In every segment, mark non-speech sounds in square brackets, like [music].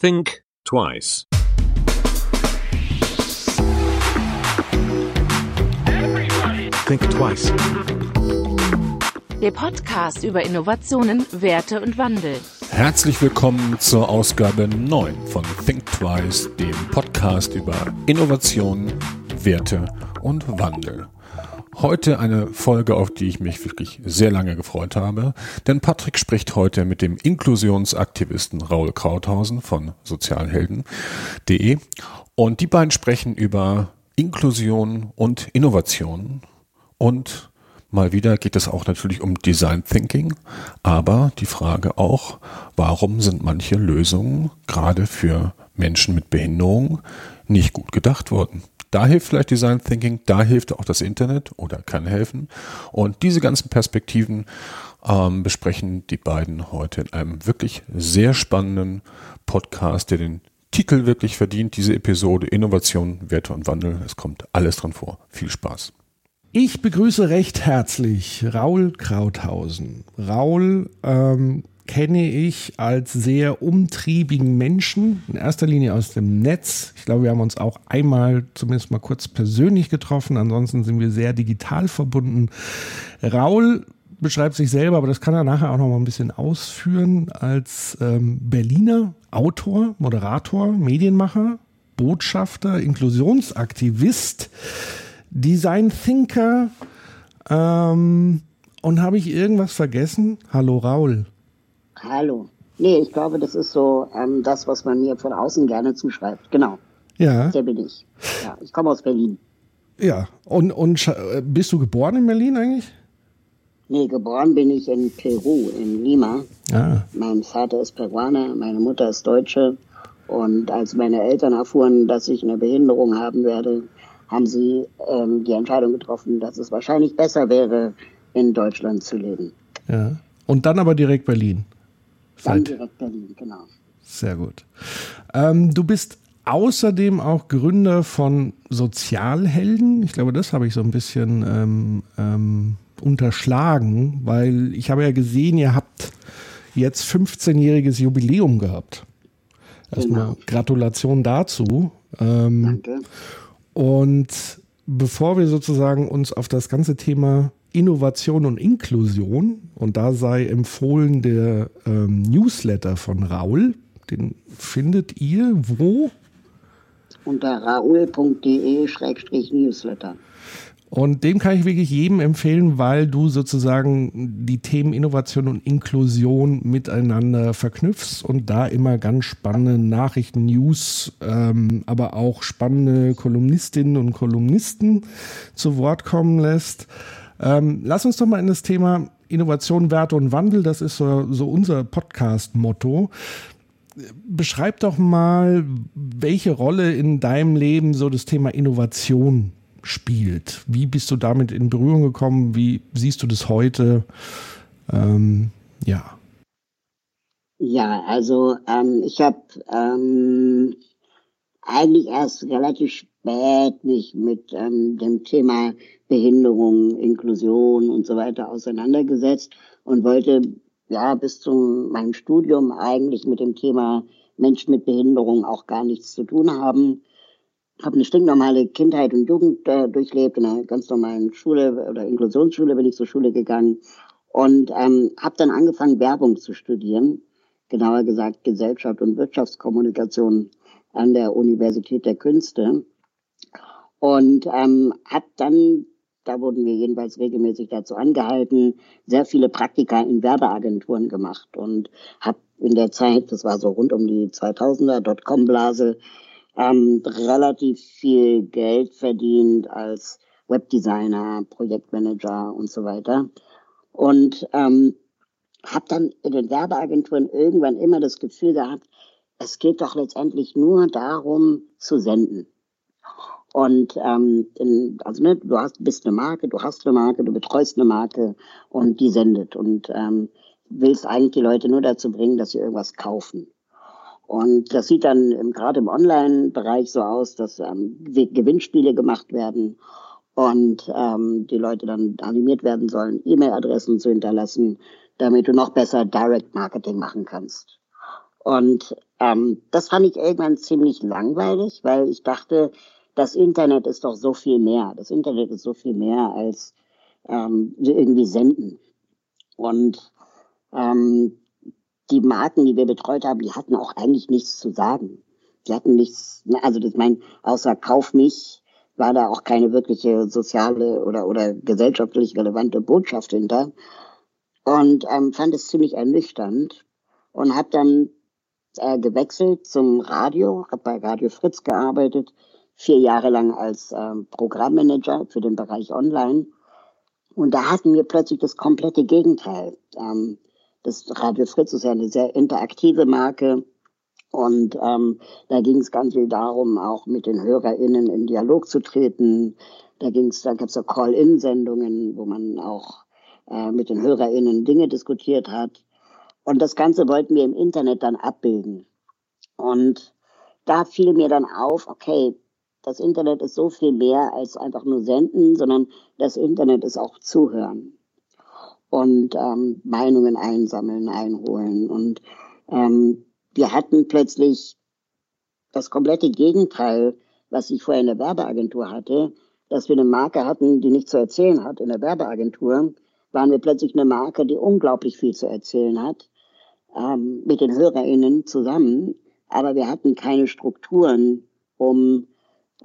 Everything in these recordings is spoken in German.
Think twice. Think twice. Der Podcast über Innovationen, Werte und Wandel. Herzlich willkommen zur Ausgabe 9 von Think Twice, dem Podcast über Innovation, Werte und Wandel. Heute eine Folge, auf die ich mich wirklich sehr lange gefreut habe, denn Patrick spricht heute mit dem Inklusionsaktivisten Raul Krauthausen von sozialhelden.de und die beiden sprechen über Inklusion und Innovation. Und mal wieder geht es auch natürlich um Design Thinking, aber die Frage auch, warum sind manche Lösungen gerade für Menschen mit Behinderung nicht gut gedacht worden? Da hilft vielleicht Design Thinking, da hilft auch das Internet oder kann helfen. Und diese ganzen Perspektiven ähm, besprechen die beiden heute in einem wirklich sehr spannenden Podcast, der den Titel wirklich verdient, diese Episode Innovation, Werte und Wandel. Es kommt alles dran vor. Viel Spaß. Ich begrüße recht herzlich Raul Krauthausen. Raul ähm, kenne ich als sehr umtriebigen Menschen, in erster Linie aus dem Netz. Ich glaube, wir haben uns auch einmal zumindest mal kurz persönlich getroffen, ansonsten sind wir sehr digital verbunden. Raul beschreibt sich selber, aber das kann er nachher auch noch mal ein bisschen ausführen, als ähm, Berliner Autor, Moderator, Medienmacher, Botschafter, Inklusionsaktivist, Design Thinker. Ähm, und habe ich irgendwas vergessen? Hallo Raul. Hallo. Nee, ich glaube, das ist so ähm, das, was man mir von außen gerne zuschreibt. Genau. Ja. Der bin ich. Ja, ich komme aus Berlin. Ja. Und, und äh, bist du geboren in Berlin eigentlich? Nee, geboren bin ich in Peru, in Lima. Ah. Mein Vater ist Peruaner, meine Mutter ist Deutsche. Und als meine Eltern erfuhren, dass ich eine Behinderung haben werde, haben sie ähm, die Entscheidung getroffen, dass es wahrscheinlich besser wäre, in Deutschland zu leben. Ja. Und dann aber direkt Berlin. Dann Seit- direkt Berlin, genau. Sehr gut. Ähm, du bist außerdem auch Gründer von Sozialhelden. Ich glaube, das habe ich so ein bisschen ähm, ähm, unterschlagen, weil ich habe ja gesehen, ihr habt jetzt 15-jähriges Jubiläum gehabt. Erstmal Genau. Gratulation dazu. Ähm, Danke. und bevor wir sozusagen uns auf das ganze Thema Innovation und Inklusion, und da sei empfohlen der ähm, Newsletter von Raul, den findet ihr wo? Unter raoul.de-newsletter. Und dem kann ich wirklich jedem empfehlen, weil du sozusagen die Themen Innovation und Inklusion miteinander verknüpfst und da immer ganz spannende Nachrichten, News, ähm, aber auch spannende Kolumnistinnen und Kolumnisten zu Wort kommen lässt. Ähm, lass uns doch mal in das Thema Innovation, Werte und Wandel, das ist so, so unser Podcast-Motto. Beschreib doch mal, welche Rolle in deinem Leben so das Thema Innovation spielt. Wie bist du damit in Berührung gekommen? Wie siehst du das heute? Ähm, ja. Ja, also ähm, ich habe ähm, eigentlich erst relativ spät mich mit ähm, dem Thema Behinderung, Inklusion und so weiter auseinandergesetzt und wollte ja bis zu meinem Studium eigentlich mit dem Thema Menschen mit Behinderung auch gar nichts zu tun haben. Habe eine stinknormale Kindheit und Jugend äh, durchlebt, in einer ganz normalen Schule oder Inklusionsschule bin ich zur Schule gegangen und ähm, habe dann angefangen, Werbung zu studieren genauer gesagt Gesellschaft und Wirtschaftskommunikation an der Universität der Künste. Und ähm, habe dann, da wurden wir jedenfalls regelmäßig dazu angehalten, sehr viele Praktika in Werbeagenturen gemacht und habe in der Zeit, das war so rund um die 2000er Dotcom-Blase, ähm, relativ viel Geld verdient als Webdesigner, Projektmanager und so weiter. Und ähm, habe dann in den Werbeagenturen irgendwann immer das Gefühl gehabt, es geht doch letztendlich nur darum zu senden. Und ähm, also ne, du hast, bist eine Marke, du hast eine Marke, du betreust eine Marke und die sendet und ähm, willst eigentlich die Leute nur dazu bringen, dass sie irgendwas kaufen. Und das sieht dann gerade im Online-Bereich so aus, dass ähm, Gewinnspiele gemacht werden und ähm, die Leute dann animiert werden sollen, E-Mail-Adressen zu hinterlassen, damit du noch besser Direct Marketing machen kannst. Und ähm, das fand ich irgendwann ziemlich langweilig, weil ich dachte, das Internet ist doch so viel mehr. Das Internet ist so viel mehr als ähm, irgendwie senden. Und ähm, die Marken, die wir betreut haben, die hatten auch eigentlich nichts zu sagen. Die hatten nichts, ne, also das mein, außer Kauf mich, war da auch keine wirkliche soziale oder, oder gesellschaftlich relevante Botschaft hinter. Und ähm, fand es ziemlich ernüchternd und habe dann äh, gewechselt zum Radio, habe bei Radio Fritz gearbeitet, vier Jahre lang als ähm, Programmmanager für den Bereich Online. Und da hatten wir plötzlich das komplette Gegenteil. Ähm, das Radio Fritz ist ja eine sehr interaktive Marke. Und ähm, da ging es ganz viel darum, auch mit den HörerInnen in Dialog zu treten. Da ging's, da gab es so Call-In-Sendungen, wo man auch äh, mit den HörerInnen Dinge diskutiert hat. Und das Ganze wollten wir im Internet dann abbilden. Und da fiel mir dann auf, okay, das Internet ist so viel mehr als einfach nur senden, sondern das Internet ist auch zuhören und ähm, Meinungen einsammeln, einholen. Und ähm, wir hatten plötzlich das komplette Gegenteil, was ich vorher in der Werbeagentur hatte, dass wir eine Marke hatten, die nichts zu erzählen hat in der Werbeagentur, waren wir plötzlich eine Marke, die unglaublich viel zu erzählen hat, ähm, mit den HörerInnen zusammen. Aber wir hatten keine Strukturen, um,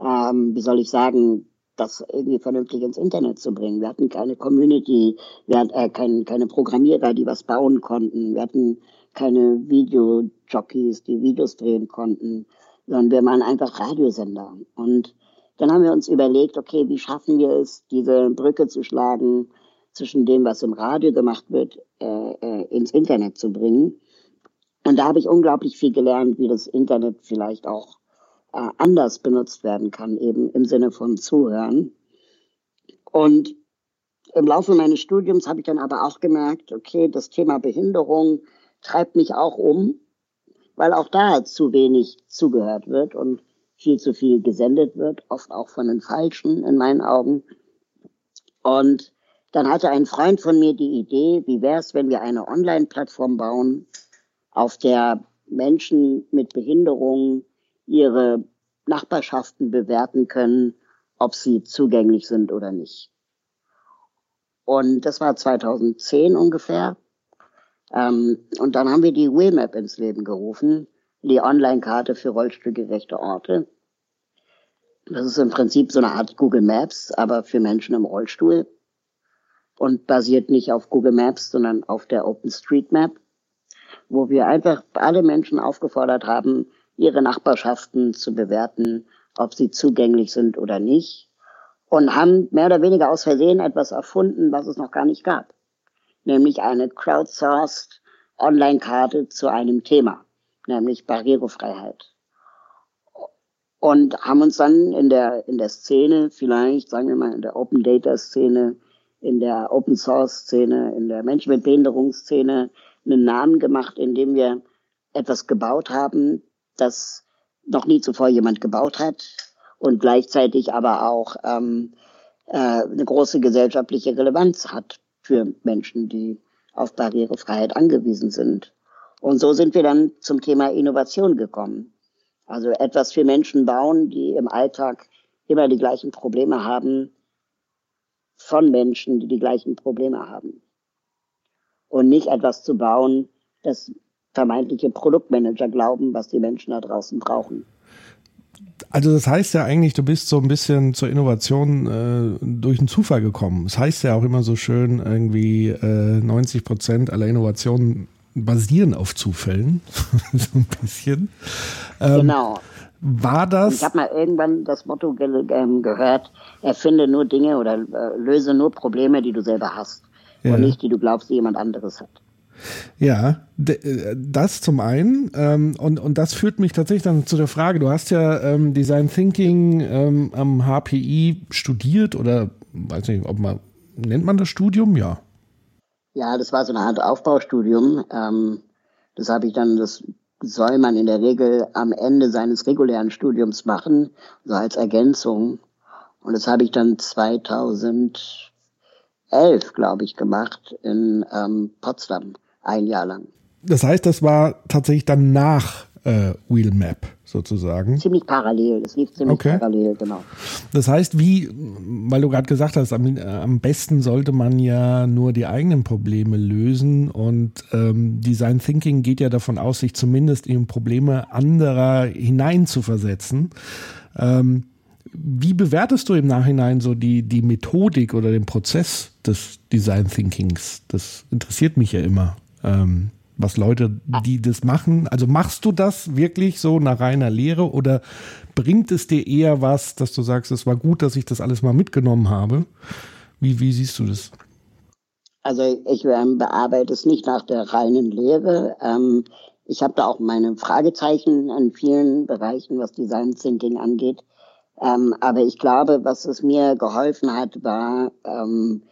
ähm, wie soll ich sagen, das irgendwie vernünftig ins Internet zu bringen. Wir hatten keine Community, wir hatten äh, kein, keine Programmierer, die was bauen konnten. Wir hatten keine Videojockeys, die Videos drehen konnten, sondern wir waren einfach Radiosender. Und dann haben wir uns überlegt, okay, wie schaffen wir es, diese Brücke zu schlagen zwischen dem, was im Radio gemacht wird, äh, äh, ins Internet zu bringen. Und da habe ich unglaublich viel gelernt, wie das Internet vielleicht auch anders benutzt werden kann, eben im Sinne von Zuhören. Und im Laufe meines Studiums habe ich dann aber auch gemerkt, okay, das Thema Behinderung treibt mich auch um, weil auch da zu wenig zugehört wird und viel zu viel gesendet wird, oft auch von den Falschen in meinen Augen. Und dann hatte ein Freund von mir die Idee, wie wäre es, wenn wir eine Online-Plattform bauen, auf der Menschen mit Behinderungen ihre Nachbarschaften bewerten können, ob sie zugänglich sind oder nicht. Und das war 2010 ungefähr. Ähm, und dann haben wir die Wheelmap ins Leben gerufen, die Online-Karte für rollstuhlgerechte Orte. Das ist im Prinzip so eine Art Google Maps, aber für Menschen im Rollstuhl und basiert nicht auf Google Maps, sondern auf der OpenStreetMap, wo wir einfach alle Menschen aufgefordert haben, ihre Nachbarschaften zu bewerten, ob sie zugänglich sind oder nicht. Und haben mehr oder weniger aus Versehen etwas erfunden, was es noch gar nicht gab. Nämlich eine crowdsourced Online-Karte zu einem Thema, nämlich Barrierefreiheit. Und haben uns dann in der, in der Szene, vielleicht, sagen wir mal, in der Open Data Szene, in der Open Source Szene, in der Menschen mit Behinderungsszene einen Namen gemacht, indem wir etwas gebaut haben, das noch nie zuvor jemand gebaut hat und gleichzeitig aber auch ähm, äh, eine große gesellschaftliche Relevanz hat für Menschen, die auf Barrierefreiheit angewiesen sind. Und so sind wir dann zum Thema Innovation gekommen. Also etwas für Menschen bauen, die im Alltag immer die gleichen Probleme haben, von Menschen, die die gleichen Probleme haben. Und nicht etwas zu bauen, das vermeintliche Produktmanager glauben, was die Menschen da draußen brauchen. Also das heißt ja eigentlich, du bist so ein bisschen zur Innovation äh, durch einen Zufall gekommen. Das heißt ja auch immer so schön, irgendwie äh, 90 Prozent aller Innovationen basieren auf Zufällen. [laughs] so ein bisschen. Ähm, genau. War das? Ich habe mal irgendwann das Motto ge ähm, gehört, erfinde nur Dinge oder äh, löse nur Probleme, die du selber hast. Ja. Und nicht, die du glaubst, die jemand anderes hat. Ja, äh, das zum einen. Ähm, und, und das führt mich tatsächlich dann zu der Frage, du hast ja ähm, Design Thinking ähm, am HPI studiert oder weiß nicht, ob man, nennt man das Studium? Ja. Ja, das war so eine Art Aufbaustudium. Ähm, das habe ich dann, das soll man in der Regel am Ende seines regulären Studiums machen, so als Ergänzung. Und das habe ich dann 2011, glaube ich, gemacht in ähm, Potsdam ein Jahr lang. Das heißt, das war tatsächlich dann nach äh, Wheelmap sozusagen. Ziemlich parallel, es lief ziemlich okay. parallel, genau. Das heißt, wie, weil du gerade gesagt hast, am, am, besten sollte man ja nur die eigenen Probleme lösen und ähm, Design Thinking geht ja davon aus, sich zumindest in Probleme anderer hineinzuversetzen. Ähm, wie bewertest du im Nachhinein so die, die Methodik oder den Prozess des Design Thinkings? Das interessiert mich ja immer. Ähm, was Leute, die das machen. Also machst du das wirklich so nach reiner Lehre oder bringt es dir eher was, dass du sagst, es war gut, dass ich das alles mal mitgenommen habe? Wie, wie siehst du das? Also ich ähm, bearbeite es nicht nach der reinen Lehre. Ähm, ich habe da auch meine Fragezeichen an vielen Bereichen, was Design Thinking angeht. Ähm, aber ich glaube, was es mir geholfen hat, war, ähm,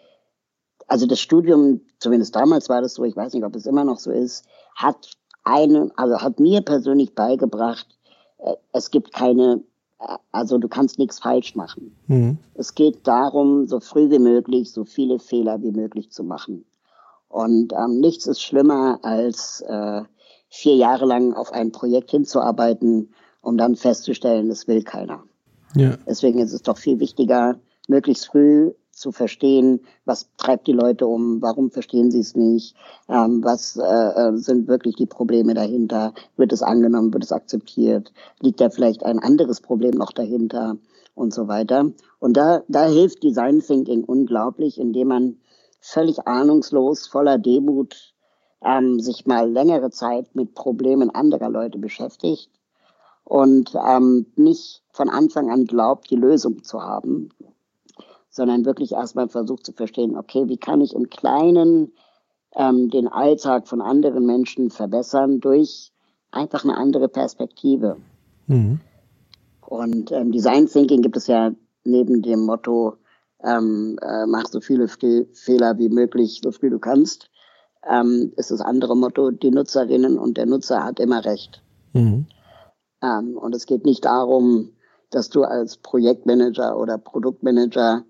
also das Studium, zumindest damals war das so, ich weiß nicht, ob es immer noch so ist, hat eine, also hat mir persönlich beigebracht, äh, es gibt keine, äh, also du kannst nichts falsch machen. Mhm. Es geht darum, so früh wie möglich, so viele Fehler wie möglich zu machen. Und ähm, nichts ist schlimmer, als äh, vier Jahre lang auf ein Projekt hinzuarbeiten, um dann festzustellen, es will keiner. Ja. Deswegen ist es doch viel wichtiger, möglichst früh zu verstehen, was treibt die Leute um, warum verstehen sie es nicht, ähm, was äh, äh, sind wirklich die Probleme dahinter, wird es angenommen, wird es akzeptiert, liegt da vielleicht ein anderes Problem noch dahinter und so weiter. Und da, da hilft Design Thinking unglaublich, indem man völlig ahnungslos, voller Demut ähm, sich mal längere Zeit mit Problemen anderer Leute beschäftigt und ähm, nicht von Anfang an glaubt, die Lösung zu haben, sondern wirklich erstmal versucht zu verstehen, okay, wie kann ich im Kleinen ähm, den Alltag von anderen Menschen verbessern durch einfach eine andere Perspektive. Mhm. Und ähm, Design Thinking gibt es ja neben dem Motto, ähm, äh, mach so viele Fe Fehler wie möglich, so viel du kannst, ähm, ist das andere Motto, die Nutzerinnen und der Nutzer hat immer recht. Mhm. Ähm, und es geht nicht darum, dass du als Projektmanager oder Produktmanager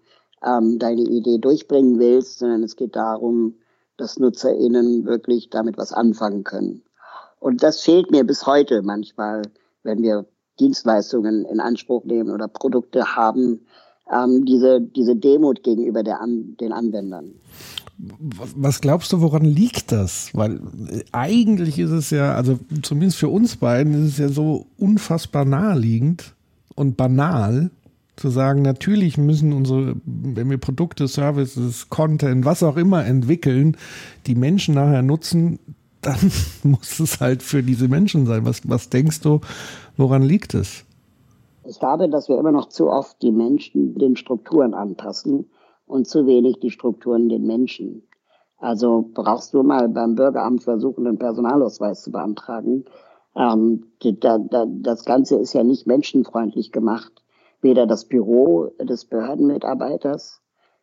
ähm, deine Idee durchbringen willst, sondern es geht darum, dass NutzerInnen wirklich damit was anfangen können. Und das fehlt mir bis heute manchmal, wenn wir Dienstleistungen in Anspruch nehmen oder Produkte haben, ähm, diese, diese Demut gegenüber der An den Anwendern. Was glaubst du, woran liegt das? Weil äh, eigentlich ist es ja, also zumindest für uns beiden ist es ja so unfassbar naheliegend und banal, zu sagen, natürlich müssen unsere, wenn wir Produkte, Services, Content, was auch immer entwickeln, die Menschen nachher nutzen, dann [laughs] muss es halt für diese Menschen sein. Was, was denkst du, woran liegt es? Ich glaube, dass wir immer noch zu oft die Menschen den Strukturen anpassen und zu wenig die Strukturen den Menschen. Also brauchst du mal beim Bürgeramt versuchen, einen Personalausweis zu beantragen. Ähm, das Ganze ist ja nicht menschenfreundlich gemacht weder das Büro des Behördenmitarbeiters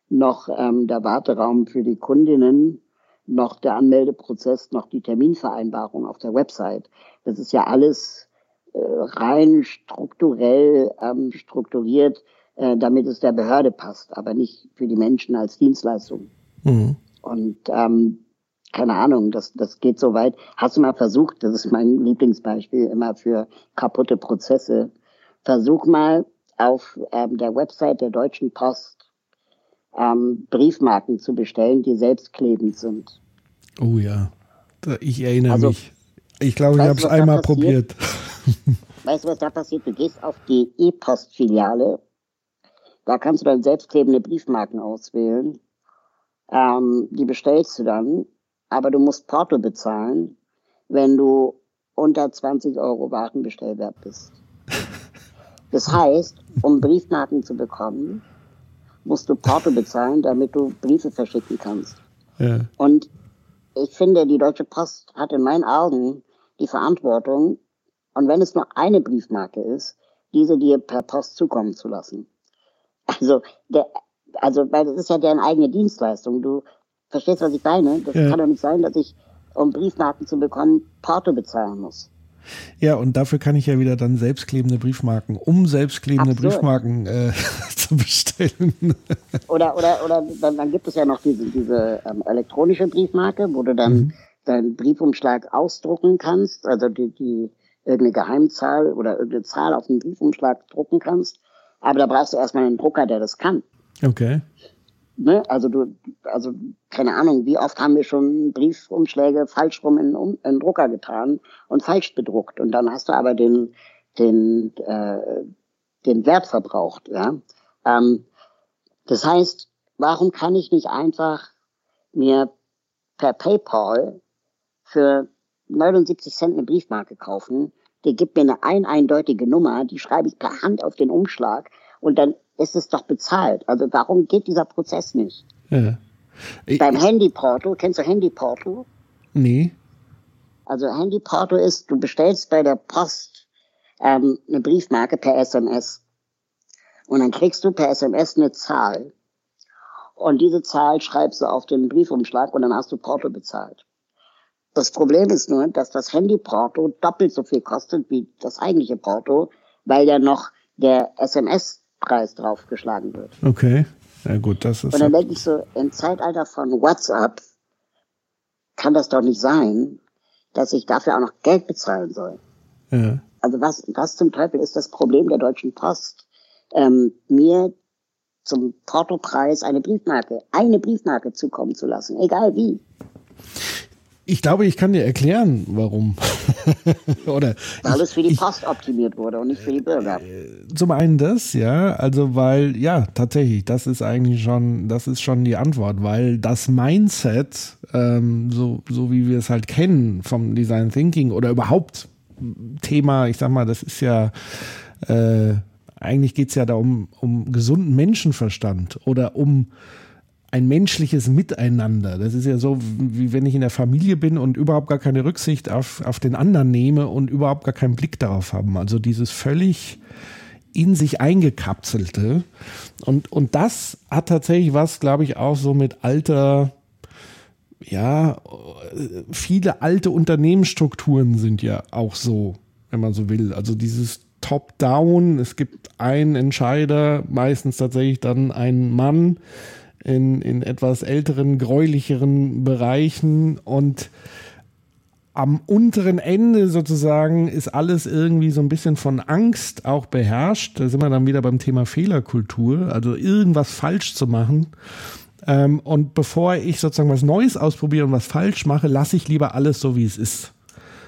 noch ähm, der Warteraum für die Kundinnen noch der Anmeldeprozess noch die Terminvereinbarung auf der Website. Das ist ja alles äh, rein strukturell ähm, strukturiert, äh, damit es der Behörde passt, aber nicht für die Menschen als Dienstleistung. Mhm. Und ähm, keine Ahnung, das, das geht so weit. Hast du mal versucht, das ist mein Lieblingsbeispiel immer für kaputte Prozesse, versuch mal auf ähm, der Website der Deutschen Post ähm, Briefmarken zu bestellen, die selbstklebend sind. Oh ja, ich erinnere also, mich. Ich glaube, ich habe es einmal probiert. [laughs] Weißt du, was da passiert? Du gehst auf die E-Post-Filiale, da kannst du dann selbstklebende Briefmarken auswählen. Ähm, die bestellst du dann, aber du musst Porto bezahlen, wenn du unter 20 Euro Warenbestellwert bist. [laughs] Das heißt, um Briefmarken zu bekommen, musst du Porto bezahlen, damit du Briefe verschicken kannst. Ja. Und ich finde, die Deutsche Post hat in meinen Augen die Verantwortung, und wenn es nur eine Briefmarke ist, diese dir per Post zukommen zu lassen. Also, der, also, weil das ist ja deren eigene Dienstleistung. Du verstehst, was ich meine? Das ja. kann doch nicht sein, dass ich, um Briefmarken zu bekommen, Porto bezahlen muss. Ja, und dafür kann ich ja wieder dann selbstklebende Briefmarken, um selbstklebende Absurd. Briefmarken äh, [laughs] zu bestellen. oder oder, oder dann, dann, gibt es ja noch diese, diese ähm, elektronische Briefmarke, wo du dann mhm. deinen Briefumschlag ausdrucken kannst, also die, die irgendeine Geheimzahl oder irgendeine Zahl auf den Briefumschlag drucken kannst. Aber da brauchst du erstmal einen Drucker, der das kann. Okay. Ne? Also du, also keine Ahnung, wie oft haben wir schon Briefumschläge falsch rum in, um, in Drucker getan und falsch bedruckt. Und dann hast du aber den, den, äh, den Wert verbraucht. Ja? Ähm, das heißt, warum kann ich nicht einfach mir per PayPal für 79 Cent eine Briefmarke kaufen, die gibt mir eine ein eindeutige Nummer, die schreibe ich per Hand auf den Umschlag und dann ist es doch bezahlt. Also warum geht dieser Prozess nicht? Ja. Ich, Beim Handyporto, kennst du Handyporto? Nee. Also Handyporto ist, du bestellst bei der Post ähm, eine Briefmarke per SMS und dann kriegst du per SMS eine Zahl und diese Zahl schreibst du auf den Briefumschlag und dann hast du Porto bezahlt. Das Problem ist nur, dass das Handyporto doppelt so viel kostet wie das eigentliche Porto, weil ja noch der SMS-Preis draufgeschlagen wird. Okay, ja gut, das ist. Und dann denke ich so, im Zeitalter von WhatsApp kann das doch nicht sein, dass ich dafür auch noch Geld bezahlen soll. Ja. Also was, was zum Teufel ist das Problem der Deutschen Post, ähm, mir zum Portopreis eine Briefmarke, eine Briefmarke zukommen zu lassen, egal wie. Ich glaube, ich kann dir erklären, warum. [laughs] Oder weil es für die Post ich, optimiert wurde und nicht für die Bürger. Äh, zum einen das, ja, also weil ja tatsächlich, das ist eigentlich schon, das ist schon die Antwort, weil das Mindset, ähm, so so wie wir es halt kennen vom Design Thinking oder überhaupt Thema, ich sag mal, das ist ja äh, eigentlich geht es ja da um, um gesunden Menschenverstand oder um ein menschliches Miteinander. Das ist ja so, wie wenn ich in der Familie bin und überhaupt gar keine Rücksicht auf, auf den anderen nehme und überhaupt gar keinen Blick darauf haben. Also dieses völlig in sich eingekapselte. Und, und das hat tatsächlich was, glaube ich, auch so mit alter, ja, viele alte Unternehmensstrukturen sind ja auch so, wenn man so will. Also dieses top-down. Es gibt einen Entscheider, meistens tatsächlich dann einen Mann in, in etwas älteren, gräulicheren Bereichen und am unteren Ende sozusagen ist alles irgendwie so ein bisschen von Angst auch beherrscht. Da sind wir dann wieder beim Thema Fehlerkultur, also irgendwas falsch zu machen. Ähm, und bevor ich sozusagen was Neues ausprobiere und was falsch mache, lasse ich lieber alles so, wie es ist.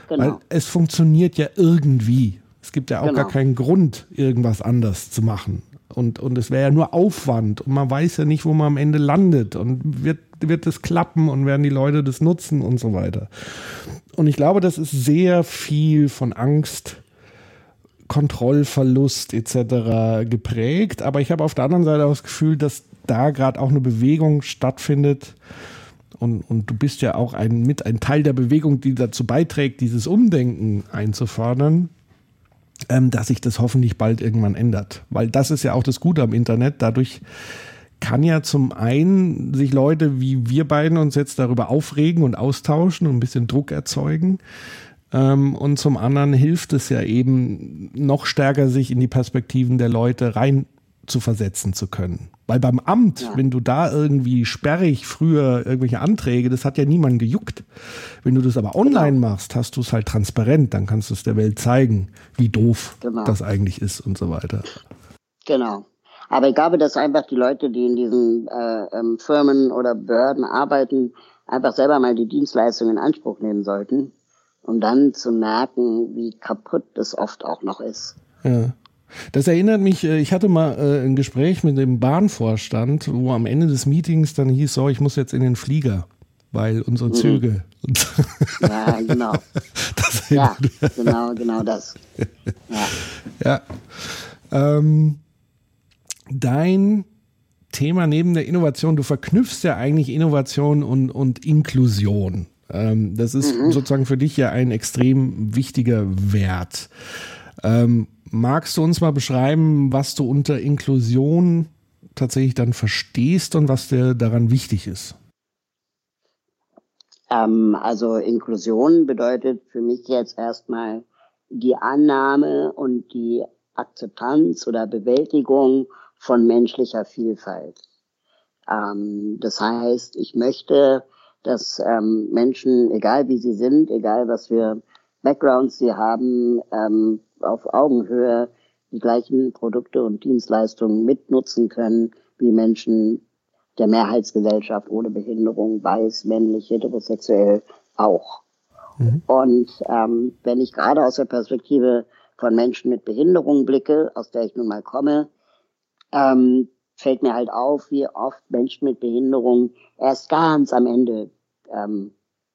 Genau. Weil es funktioniert ja irgendwie. Es gibt ja auch genau. gar keinen Grund, irgendwas anders zu machen. Und, und es wäre ja nur Aufwand und man weiß ja nicht, wo man am Ende landet und wird, wird es klappen und werden die Leute das nutzen und so weiter. Und ich glaube, das ist sehr viel von Angst, Kontrollverlust etc. geprägt. Aber ich habe auf der anderen Seite auch das Gefühl, dass da gerade auch eine Bewegung stattfindet. Und, und du bist ja auch ein, mit ein Teil der Bewegung, die dazu beiträgt, dieses Umdenken einzufordern dass sich das hoffentlich bald irgendwann ändert. Weil das ist ja auch das Gute am Internet. Dadurch kann ja zum einen sich Leute wie wir beiden uns jetzt darüber aufregen und austauschen und ein bisschen Druck erzeugen. Ähm, und zum anderen hilft es ja eben noch stärker, sich in die Perspektiven der Leute rein zu versetzen zu können. Weil beim Amt, ja. wenn du da irgendwie sperrig früher irgendwelche Anträge, das hat ja niemand gejuckt. Wenn du das aber online genau. machst, hast du es halt transparent, dann kannst du es der Welt zeigen, wie doof genau. das eigentlich ist und so weiter. Genau. Aber ich glaube, dass einfach die Leute, die in diesen äh, ähm, Firmen oder Behörden arbeiten, einfach selber mal die Dienstleistung in Anspruch nehmen sollten, um dann zu merken, wie kaputt das oft auch noch ist. Ja. Das erinnert mich, äh, ich hatte mal äh, ein Gespräch mit dem Bahnvorstand, wo am Ende des Meetings dann hieß, so, ich muss jetzt in den Flieger, weil unsere mhm. Züge. Mhm. [laughs] ja, genau. [laughs] Ja, genau, genau das. Ja. [laughs] ja. Ähm, dein Thema neben der Innovation, du verknüpfst ja eigentlich Innovation und, und Inklusion. Ähm, das ist mhm. sozusagen für dich ja ein extrem wichtiger Wert. Ähm, magst du uns mal beschreiben, was du unter Inklusion tatsächlich dann verstehst und was dir daran wichtig ist? Ähm, also Inklusion bedeutet für mich jetzt erstmal die Annahme und die Akzeptanz oder Bewältigung von menschlicher Vielfalt. Ähm, das heißt, ich möchte, dass ähm, Menschen, egal wie sie sind, egal was für Backgrounds sie haben, ähm, auf Augenhöhe die gleichen Produkte und Dienstleistungen mitnutzen können wie Menschen der Mehrheitsgesellschaft ohne Behinderung, weiß, männlich, heterosexuell auch. Mhm. Und ähm, wenn ich gerade aus der Perspektive von Menschen mit Behinderung blicke, aus der ich nun mal komme, ähm, fällt mir halt auf, wie oft Menschen mit Behinderung erst ganz am Ende ähm,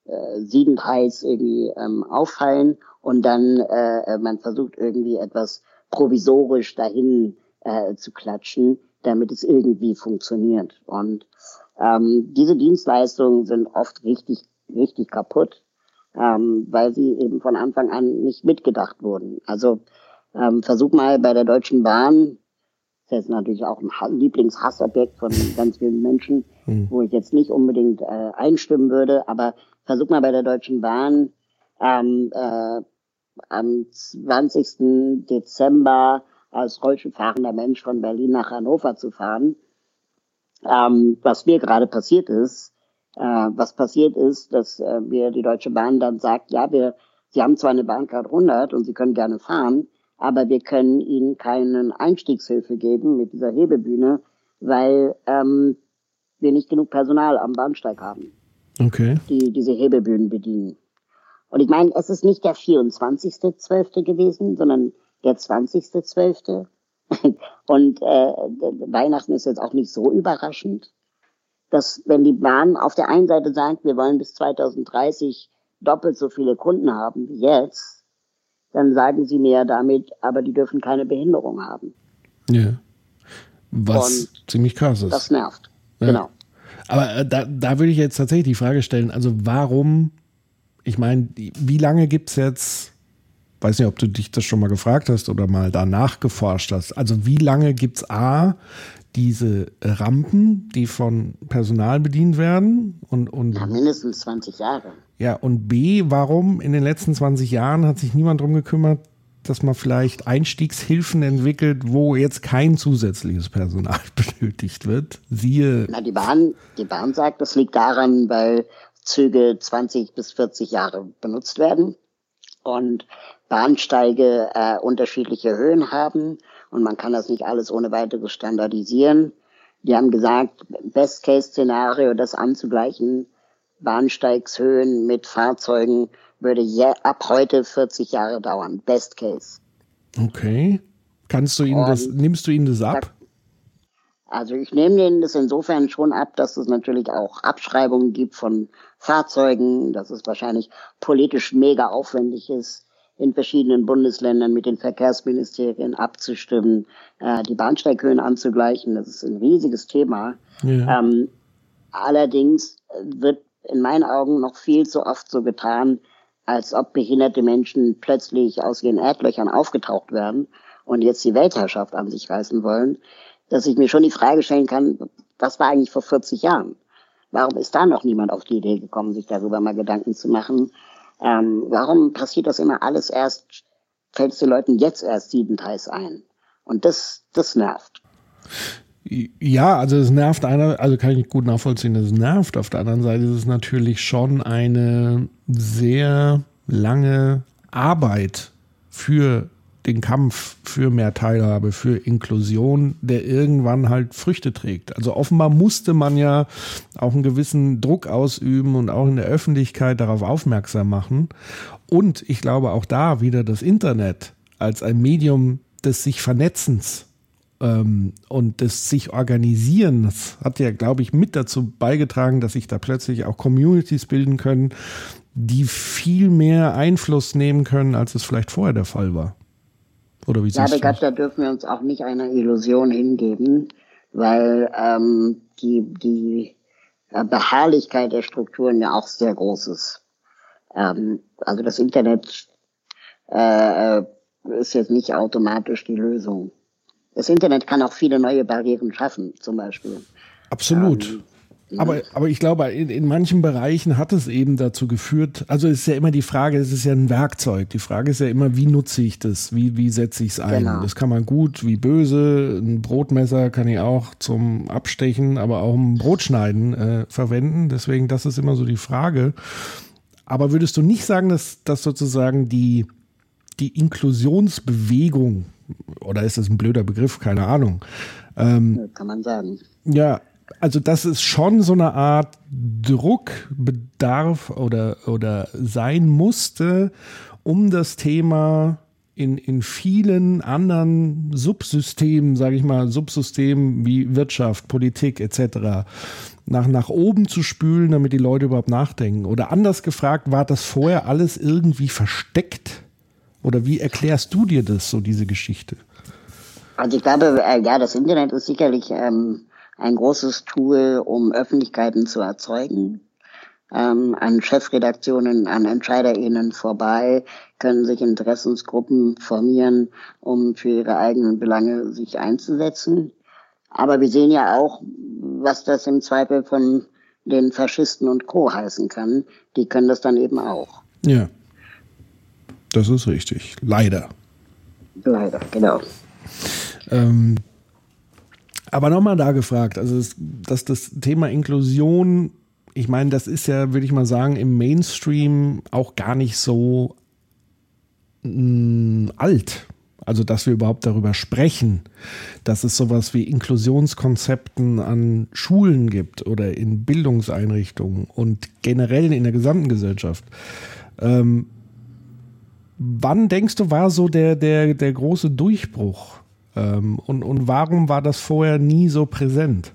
äh, siedendheiß irgendwie ähm, auffallen und dann äh, man versucht irgendwie etwas provisorisch dahin äh, zu klatschen, damit es irgendwie funktioniert. Und ähm, diese Dienstleistungen sind oft richtig, richtig kaputt, ähm, weil sie eben von Anfang an nicht mitgedacht wurden. Also ähm, versuch mal bei der Deutschen Bahn, das ist natürlich auch ein Lieblingshassobjekt von ganz vielen Menschen, mhm. wo ich jetzt nicht unbedingt äh, einstimmen würde, aber versuch mal bei der Deutschen Bahn ähm, äh, am 20. Dezember als Rollstuhlfahrender Mensch von Berlin nach Hannover zu fahren. Ähm, was mir gerade passiert ist, äh, was passiert ist, dass äh, mir die Deutsche Bahn dann sagt, ja, wir, Sie haben zwar eine Bahncard 100 und Sie können gerne fahren, aber wir können Ihnen keinen Einstiegshilfe geben mit dieser Hebebühne, weil ähm, wir nicht genug Personal am Bahnsteig haben, okay. die diese Hebebühnen bedienen. Und ich meine, es ist nicht der 24.12. gewesen, sondern der 20.12. [laughs] Und äh, Weihnachten ist jetzt auch nicht so überraschend, dass wenn die Bahn auf der einen Seite sagt, wir wollen bis 2030 doppelt so viele Kunden haben wie jetzt, dann sagen sie mir damit, aber die dürfen keine Behinderung haben. Ja. Was Und ziemlich krass ist. Das nervt. Ja. Genau. Aber äh, da, da würde ich jetzt tatsächlich die Frage stellen, also warum, ich meine, wie lange gibt es jetzt weiß nicht, ob du dich das schon mal gefragt hast oder mal danach geforscht hast. Also wie lange gibt es A, diese Rampen, die von Personal bedient werden? Und, und ja, mindestens 20 Jahre. Ja, und B, warum in den letzten 20 Jahren hat sich niemand darum gekümmert, dass man vielleicht Einstiegshilfen entwickelt, wo jetzt kein zusätzliches Personal [laughs] benötigt wird? Siehe. Na, die Bahn, die Bahn sagt, das liegt daran, weil Züge 20 bis 40 Jahre benutzt werden und Bahnsteige äh, unterschiedliche Höhen haben und man kann das nicht alles ohne weiteres standardisieren. Die haben gesagt, Best-Case-Szenario, das anzugleichen, Bahnsteigshöhen mit Fahrzeugen würde je, ab heute 40 Jahre dauern. Best Case. Okay. Kannst du ihnen und das, nimmst du ihnen das ab? Also ich nehme ihnen das insofern schon ab, dass es natürlich auch Abschreibungen gibt von Fahrzeugen, dass es wahrscheinlich politisch mega aufwendig ist, in verschiedenen Bundesländern mit den Verkehrsministerien abzustimmen, äh, die Bahnsteighöhen anzugleichen. Das ist ein riesiges Thema. Ja. Ähm, allerdings wird in meinen Augen noch viel zu oft so getan, als ob behinderte Menschen plötzlich aus ihren Erdlöchern aufgetaucht werden und jetzt die Weltherrschaft an sich reißen wollen, dass ich mir schon die Frage stellen kann, was war eigentlich vor 40 Jahren? Warum ist da noch niemand auf die Idee gekommen, sich darüber mal Gedanken zu machen? Ähm, warum passiert das immer alles erst, fällt es den Leuten jetzt erst siedend heiß ein? Und das, das nervt. Ja, also es nervt einer, also kann ich gut nachvollziehen, es nervt. Auf der anderen Seite ist es natürlich schon eine sehr lange Arbeit für den Kampf für mehr Teilhabe, für Inklusion, der irgendwann halt Früchte trägt. Also offenbar musste man ja auch einen gewissen Druck ausüben und auch in der Öffentlichkeit darauf aufmerksam machen. Und ich glaube auch da wieder das Internet als ein Medium des sich Vernetzens und des sich Organisierens hat ja, glaube ich, mit dazu beigetragen, dass sich da plötzlich auch Communities bilden können, die viel mehr Einfluss nehmen können, als es vielleicht vorher der Fall war. Oder wie ja, aber Gott, da dürfen wir uns auch nicht einer Illusion hingeben, weil ähm, die, die äh, Beharrlichkeit der Strukturen ja auch sehr groß ist. Ähm, also das Internet äh, ist jetzt nicht automatisch die Lösung. Das Internet kann auch viele neue Barrieren schaffen, zum Beispiel. Absolut. Ähm, Aber, aber ich glaube, in, in manchen Bereichen hat es eben dazu geführt, also es ist ja immer die Frage, es ist ja ein Werkzeug. Die Frage ist ja immer, wie nutze ich das? Wie, wie setze ich es ein? Genau. Das kann man gut, wie böse. Ein Brotmesser kann ich auch zum Abstechen, aber auch um Brotschneiden äh, verwenden. Deswegen, das ist immer so die Frage. Aber würdest du nicht sagen, dass, dass sozusagen die, die Inklusionsbewegung, oder ist das ein blöder Begriff, keine Ahnung. Ähm, kann man sagen. Ja, also das ist schon so eine Art Druckbedarf oder, oder sein musste, um das Thema in, in vielen anderen Subsystemen, sage ich mal, Subsystemen wie Wirtschaft, Politik etc. Nach, nach oben zu spülen, damit die Leute überhaupt nachdenken. Oder anders gefragt, war das vorher alles irgendwie versteckt? Oder wie erklärst du dir das, so diese Geschichte? Also ich glaube, äh, ja, das Internet ist sicherlich ähm, ein großes Tool, um Öffentlichkeiten zu erzeugen. Ähm, an Chefredaktionen, an EntscheiderInnen vorbei können sich Interessensgruppen formieren, um für ihre eigenen Belange sich einzusetzen. Aber wir sehen ja auch, was das im Zweifel von den Faschisten und Co. heißen kann. Die können das dann eben auch. Ja, das ist richtig. Leider. Leider, genau. Ähm, aber nochmal da gefragt, also das, dass das Thema Inklusion, ich meine, das ist ja, würde ich mal sagen, im Mainstream auch gar nicht so mh, mm, alt. Also, dass wir überhaupt darüber sprechen, dass es sowas wie Inklusionskonzepten an Schulen gibt oder in Bildungseinrichtungen und generell in der gesamten Gesellschaft. Ähm, wann denkst du, war so der, der, der große Durchbruch? Ähm, und, und warum war das vorher nie so präsent?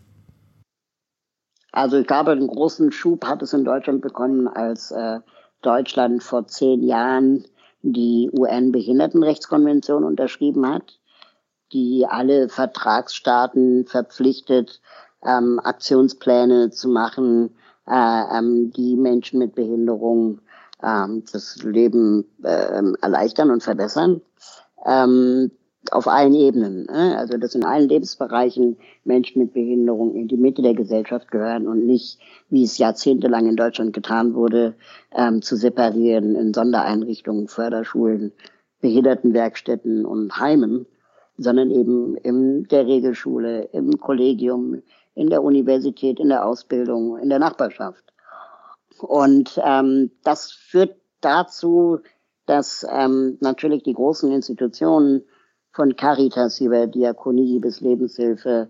Also ich glaube, einen großen Schub hat es in Deutschland bekommen, als äh, Deutschland vor zehn Jahren die UN-Behindertenrechtskonvention unterschrieben hat, die alle Vertragsstaaten verpflichtet, ähm, Aktionspläne zu machen, äh, ähm, die Menschen mit Behinderung ähm, das Leben äh, erleichtern und verbessern. Ähm, auf allen Ebenen. Ne? Also dass in allen Lebensbereichen Menschen mit Behinderung in die Mitte der Gesellschaft gehören und nicht, wie es jahrzehntelang in Deutschland getan wurde, ähm, zu separieren in Sondereinrichtungen, Förderschulen, Behindertenwerkstätten und Heimen, sondern eben in der Regelschule, im Kollegium, in der Universität, in der Ausbildung, in der Nachbarschaft. Und ähm, das führt dazu, dass ähm, natürlich die großen Institutionen von Caritas über Diakonie bis Lebenshilfe,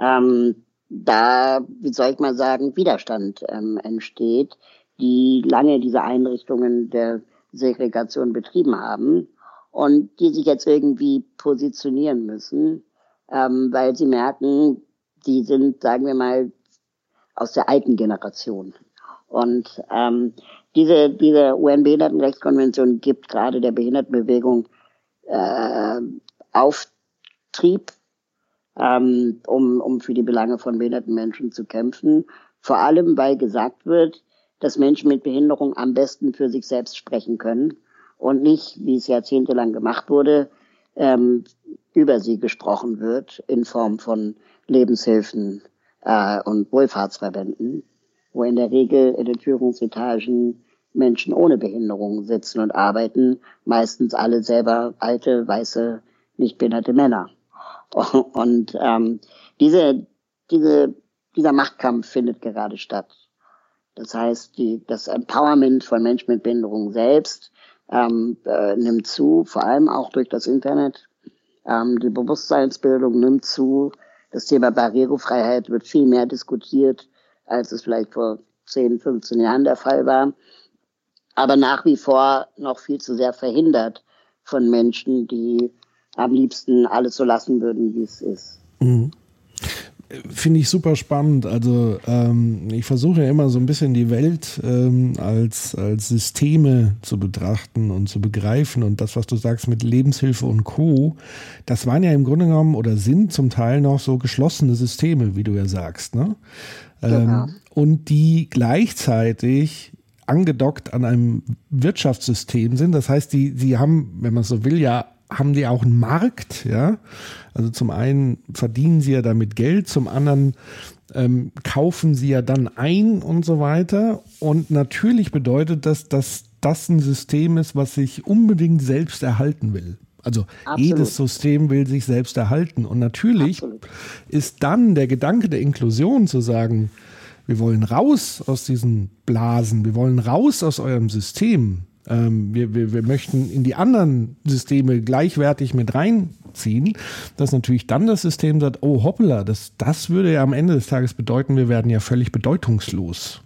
ähm, da, wie soll ich mal sagen, Widerstand ähm, entsteht, die lange diese Einrichtungen der Segregation betrieben haben und die sich jetzt irgendwie positionieren müssen, ähm, weil sie merken, die sind, sagen wir mal, aus der alten Generation. Und ähm, diese, diese UN-Behindertenrechtskonvention gibt gerade der Behindertenbewegung äh, Auftrieb, ähm, um, um für die Belange von behinderten Menschen zu kämpfen. Vor allem, weil gesagt wird, dass Menschen mit Behinderung am besten für sich selbst sprechen können und nicht, wie es jahrzehntelang gemacht wurde, ähm, über sie gesprochen wird in Form von Lebenshilfen äh, und Wohlfahrtsverbänden, wo in der Regel in den Führungsetagen Menschen ohne Behinderung sitzen und arbeiten, meistens alle selber alte, weiße nicht behinderte Männer. [laughs] Und ähm, diese, diese, dieser Machtkampf findet gerade statt. Das heißt, die, das Empowerment von Menschen mit Behinderung selbst ähm, äh, nimmt zu, vor allem auch durch das Internet. Ähm, die Bewusstseinsbildung nimmt zu. Das Thema Barrierefreiheit wird viel mehr diskutiert, als es vielleicht vor 10, 15 Jahren der Fall war. Aber nach wie vor noch viel zu sehr verhindert von Menschen, die am liebsten alles so lassen würden, wie es ist. Mhm. Finde ich super spannend. Also ähm, ich versuche ja immer so ein bisschen die Welt ähm, als, als Systeme zu betrachten und zu begreifen. Und das, was du sagst mit Lebenshilfe und Co., das waren ja im Grunde genommen oder sind zum Teil noch so geschlossene Systeme, wie du ja sagst. Ne? Ähm, genau. Und die gleichzeitig angedockt an einem Wirtschaftssystem sind. Das heißt, die, die haben, wenn man so will, ja haben die auch einen Markt, ja. Also zum einen verdienen sie ja damit Geld, zum anderen ähm, kaufen sie ja dann ein und so weiter. Und natürlich bedeutet das, dass das ein System ist, was sich unbedingt selbst erhalten will. Also Absolut. jedes System will sich selbst erhalten. Und natürlich Absolut. ist dann der Gedanke der Inklusion zu sagen, wir wollen raus aus diesen Blasen, wir wollen raus aus eurem System. Ähm, wir, wir, wir möchten in die anderen Systeme gleichwertig mit reinziehen, dass natürlich dann das System sagt, oh hoppla, das, das würde ja am Ende des Tages bedeuten, wir werden ja völlig bedeutungslos.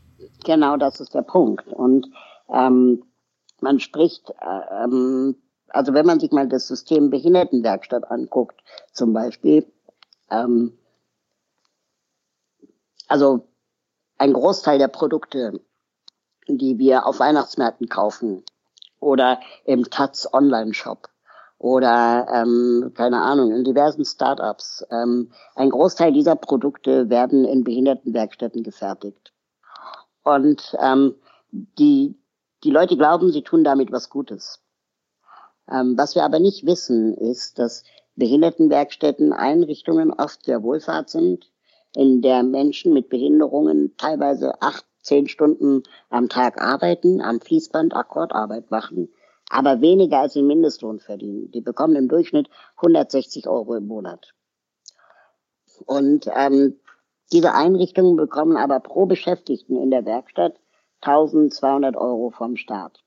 Genau, das ist der Punkt. Und ähm, man spricht, äh, ähm, also wenn man sich mal das System Behindertenwerkstatt anguckt, zum Beispiel, ähm, also ein Großteil der Produkte, die wir auf Weihnachtsmärkten kaufen oder im Taz Online-Shop oder ähm, keine Ahnung in diversen Startups. Ähm, ein Großteil dieser Produkte werden in Behindertenwerkstätten gefertigt und ähm, die die Leute glauben, sie tun damit was Gutes. Ähm, was wir aber nicht wissen, ist, dass Behindertenwerkstätten Einrichtungen oft der Wohlfahrt sind, in der Menschen mit Behinderungen teilweise acht, zehn Stunden am Tag arbeiten, am Fließband Akkordarbeit machen, aber weniger als den Mindestlohn verdienen. Die bekommen im Durchschnitt 160 Euro im Monat. Und ähm, diese Einrichtungen bekommen aber pro Beschäftigten in der Werkstatt 1200 Euro vom Staat.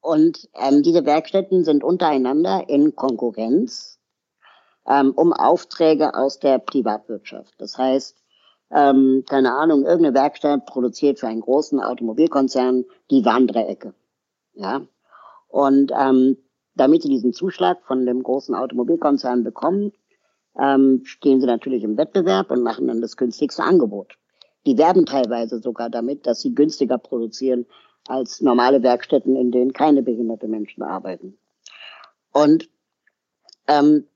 Und ähm, diese Werkstätten sind untereinander in Konkurrenz ähm, um Aufträge aus der Privatwirtschaft. Das heißt, ähm, keine Ahnung, irgendeine Werkstatt produziert für einen großen Automobilkonzern die Warndreiecke. Ja. Und ähm, damit sie diesen Zuschlag von dem großen Automobilkonzern bekommen, ähm, stehen sie natürlich im Wettbewerb und machen dann das günstigste Angebot. Die werben teilweise sogar damit, dass sie günstiger produzieren als normale Werkstätten, in denen keine behinderte Menschen arbeiten. Und ähm,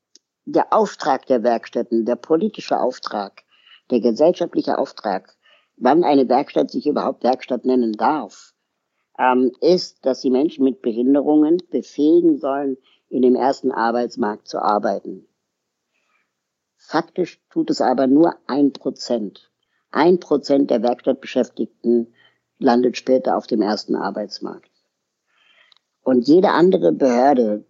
der Auftrag der Werkstätten, der politische Auftrag, der gesellschaftliche Auftrag, wann eine Werkstatt sich überhaupt Werkstatt nennen darf, ähm, ist, dass sie Menschen mit Behinderungen befähigen sollen, in dem ersten Arbeitsmarkt zu arbeiten. Faktisch tut es aber nur ein Prozent. Ein Prozent der Werkstattbeschäftigten landet später auf dem ersten Arbeitsmarkt. Und jede andere Behörde,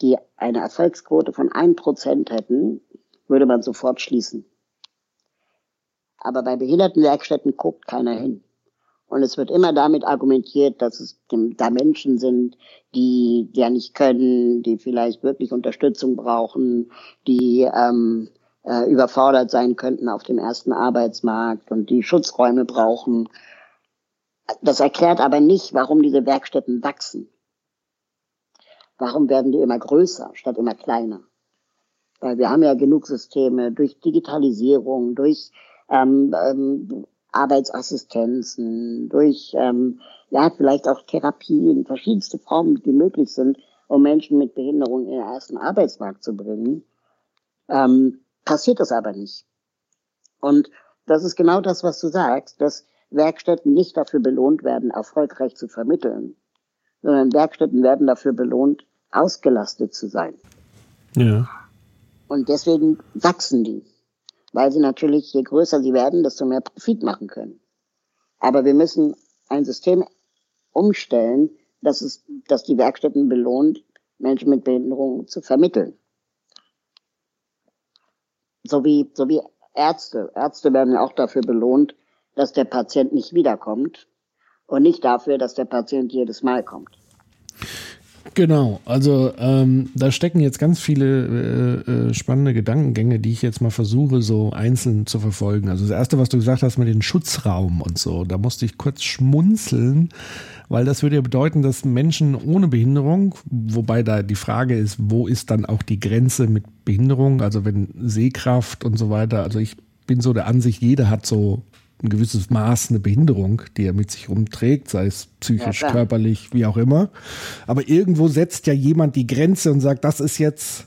die eine Erfolgsquote von ein Prozent hätten, würde man sofort schließen. Aber bei Behindertenwerkstätten guckt keiner hin. Und es wird immer damit argumentiert, dass es da Menschen sind, die ja nicht können, die vielleicht wirklich Unterstützung brauchen, die ähm, äh, überfordert sein könnten auf dem ersten Arbeitsmarkt und die Schutzräume brauchen. Das erklärt aber nicht, warum diese Werkstätten wachsen. Warum werden die immer größer statt immer kleiner? Weil wir haben ja genug Systeme durch Digitalisierung, durch ähm, ähm, Arbeitsassistenzen, durch ähm, ja vielleicht auch Therapien, verschiedenste Formen, die möglich sind, um Menschen mit Behinderung in den ersten Arbeitsmarkt zu bringen. Ähm, passiert das aber nicht. Und das ist genau das, was du sagst, dass Werkstätten nicht dafür belohnt werden, erfolgreich zu vermitteln, sondern Werkstätten werden dafür belohnt, ausgelastet zu sein. Ja. Und deswegen wachsen die, weil sie natürlich, je größer sie werden, desto mehr Profit machen können. Aber wir müssen ein System umstellen, dass es, dass die Werkstätten belohnt, Menschen mit Behinderungen zu vermitteln. So wie, so wie Ärzte. Ärzte werden auch dafür belohnt, dass der Patient nicht wiederkommt und nicht dafür, dass der Patient jedes Mal kommt. Genau, also ähm, da stecken jetzt ganz viele äh, äh, spannende Gedankengänge, die ich jetzt mal versuche, so einzeln zu verfolgen. Also das Erste, was du gesagt hast mit dem Schutzraum und so, da musste ich kurz schmunzeln, weil das würde ja bedeuten, dass Menschen ohne Behinderung, wobei da die Frage ist, wo ist dann auch die Grenze mit Behinderung, also wenn Sehkraft und so weiter, also ich bin so der Ansicht, jeder hat so ein gewisses Maß eine Behinderung, die er mit sich rumträgt, sei es psychisch, ja, körperlich, wie auch immer. Aber irgendwo setzt ja jemand die Grenze und sagt, das ist jetzt,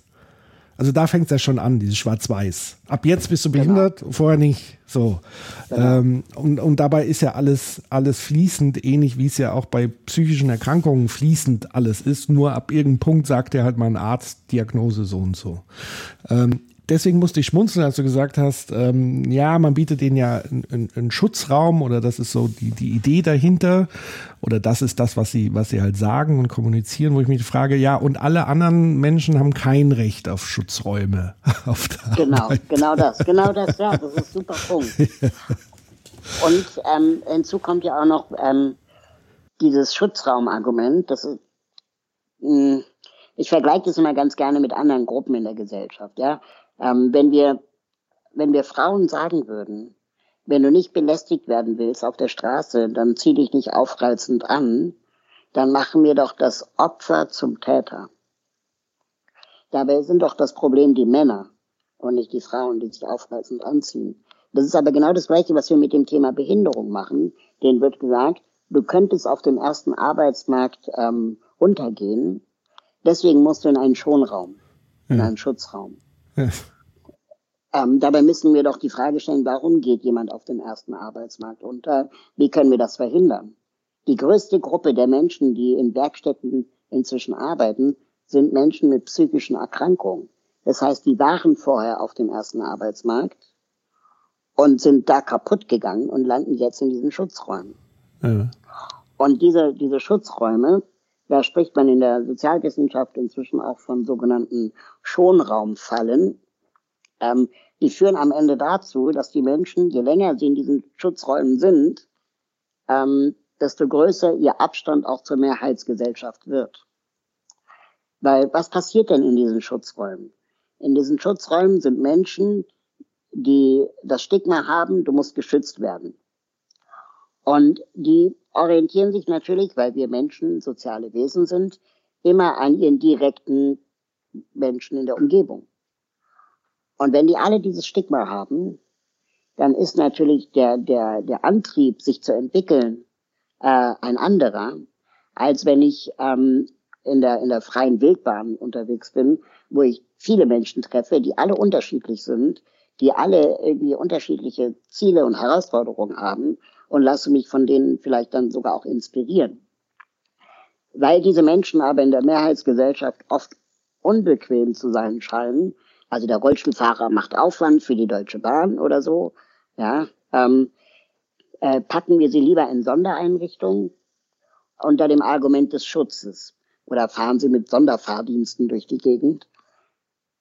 also da fängt es ja schon an, dieses Schwarz-Weiß. Ab jetzt bist du genau. behindert, genau. vorher nicht. So. Genau. Ähm, und, und dabei ist ja alles, alles fließend, ähnlich wie es ja auch bei psychischen Erkrankungen fließend alles ist. Nur ab irgendeinem Punkt sagt er halt mal ein Arzt, Diagnose so und so. Ähm, deswegen musste ich schmunzeln, als du gesagt hast, ähm, ja, man bietet denen ja einen, einen Schutzraum oder das ist so die, die Idee dahinter oder das ist das, was sie, was sie halt sagen und kommunizieren, wo ich mich frage, ja, und alle anderen Menschen haben kein Recht auf Schutzräume. [laughs] Auf genau, Arbeit. genau das, genau das, ja, das ist ein super Punkt. [laughs] Und ähm, hinzu kommt ja auch noch ähm, dieses Schutzraumargument, das ist, mh, hm, ich vergleiche das immer ganz gerne mit anderen Gruppen in der Gesellschaft. Ja, ähm, wenn wir wenn wir Frauen sagen würden, wenn du nicht belästigt werden willst auf der Straße, dann zieh dich nicht aufreizend an, dann machen wir doch das Opfer zum Täter. Dabei sind doch das Problem die Männer und nicht die Frauen, die sich aufreizend anziehen. Das ist aber genau das Gleiche, was wir mit dem Thema Behinderung machen. Denen wird gesagt, du könntest auf dem ersten Arbeitsmarkt ähm, untergehen, Deswegen musst du in einen Schonraum, in einen Schutzraum. Ähm, dabei müssen wir doch die Frage stellen, warum geht jemand auf den ersten Arbeitsmarkt unter? Wie können wir das verhindern? Die größte Gruppe der Menschen, die in Werkstätten inzwischen arbeiten, sind Menschen mit psychischen Erkrankungen. Das heißt, die waren vorher auf dem ersten Arbeitsmarkt und sind da kaputt gegangen und landen jetzt in diesen Schutzräumen. Ja. Und diese, diese Schutzräume da spricht man in der Sozialwissenschaft inzwischen auch von sogenannten Schonraumfallen. Ähm, die führen am Ende dazu, dass die Menschen, je länger sie in diesen Schutzräumen sind, ähm, desto größer ihr Abstand auch zur Mehrheitsgesellschaft wird. Weil was passiert denn in diesen Schutzräumen? In diesen Schutzräumen sind Menschen, die das Stigma haben, du musst geschützt werden. Und die orientieren sich natürlich, weil wir Menschen soziale Wesen sind, immer an ihren direkten Menschen in der Umgebung. Und wenn die alle dieses Stigma haben, dann ist natürlich der, der, der Antrieb, sich zu entwickeln, äh, ein anderer, als wenn ich ähm, in, der, in der freien Wildbahn unterwegs bin, wo ich viele Menschen treffe, die alle unterschiedlich sind, die alle irgendwie unterschiedliche Ziele und Herausforderungen haben und lasse mich von denen vielleicht dann sogar auch inspirieren. Weil diese Menschen aber in der Mehrheitsgesellschaft oft unbequem zu sein scheinen, also der Rollstuhlfahrer macht Aufwand für die Deutsche Bahn oder so, ja, ähm, äh, packen wir sie lieber in Sondereinrichtungen unter dem Argument des Schutzes oder fahren sie mit Sonderfahrdiensten durch die Gegend.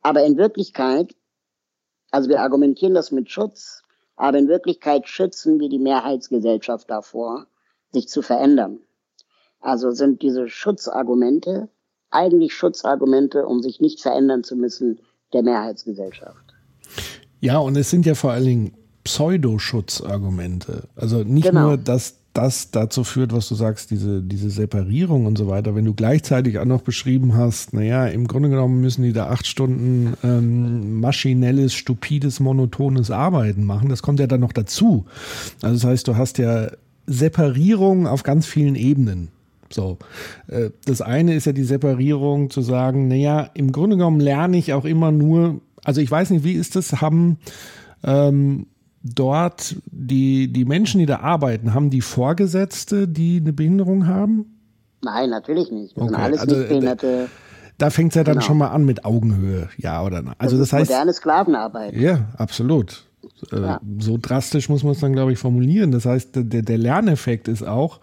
Aber in Wirklichkeit, also wir argumentieren das mit Schutz, aber in Wirklichkeit schützen wir die Mehrheitsgesellschaft davor, sich zu verändern. Also sind diese Schutzargumente eigentlich Schutzargumente, um sich nicht verändern zu müssen, der Mehrheitsgesellschaft. Ja, und es sind ja vor allen Dingen Pseudoschutzargumente. Also nicht genau. nur, dass das dazu führt, was du sagst, diese, diese Separierung und so weiter, wenn du gleichzeitig auch noch beschrieben hast, naja, im Grunde genommen müssen die da acht Stunden ähm, maschinelles, stupides, monotones Arbeiten machen, das kommt ja dann noch dazu. Also das heißt, du hast ja Separierung auf ganz vielen Ebenen. So, äh, das eine ist ja die Separierung zu sagen, naja, im Grunde genommen lerne ich auch immer nur, also ich weiß nicht, wie ist das, haben ähm, dort die, die Menschen, die da arbeiten, haben die Vorgesetzte, die eine Behinderung haben? Nein, natürlich nicht. Das okay. sind alles also, äh, behinderte. Da fängt es ja dann genau. schon mal an mit Augenhöhe, ja oder nein. Also das, das heißt moderne Sklavenarbeit. Ja, absolut. Äh, ja. So drastisch muss man es dann, glaube ich, formulieren. Das heißt, der, der Lerneffekt ist auch,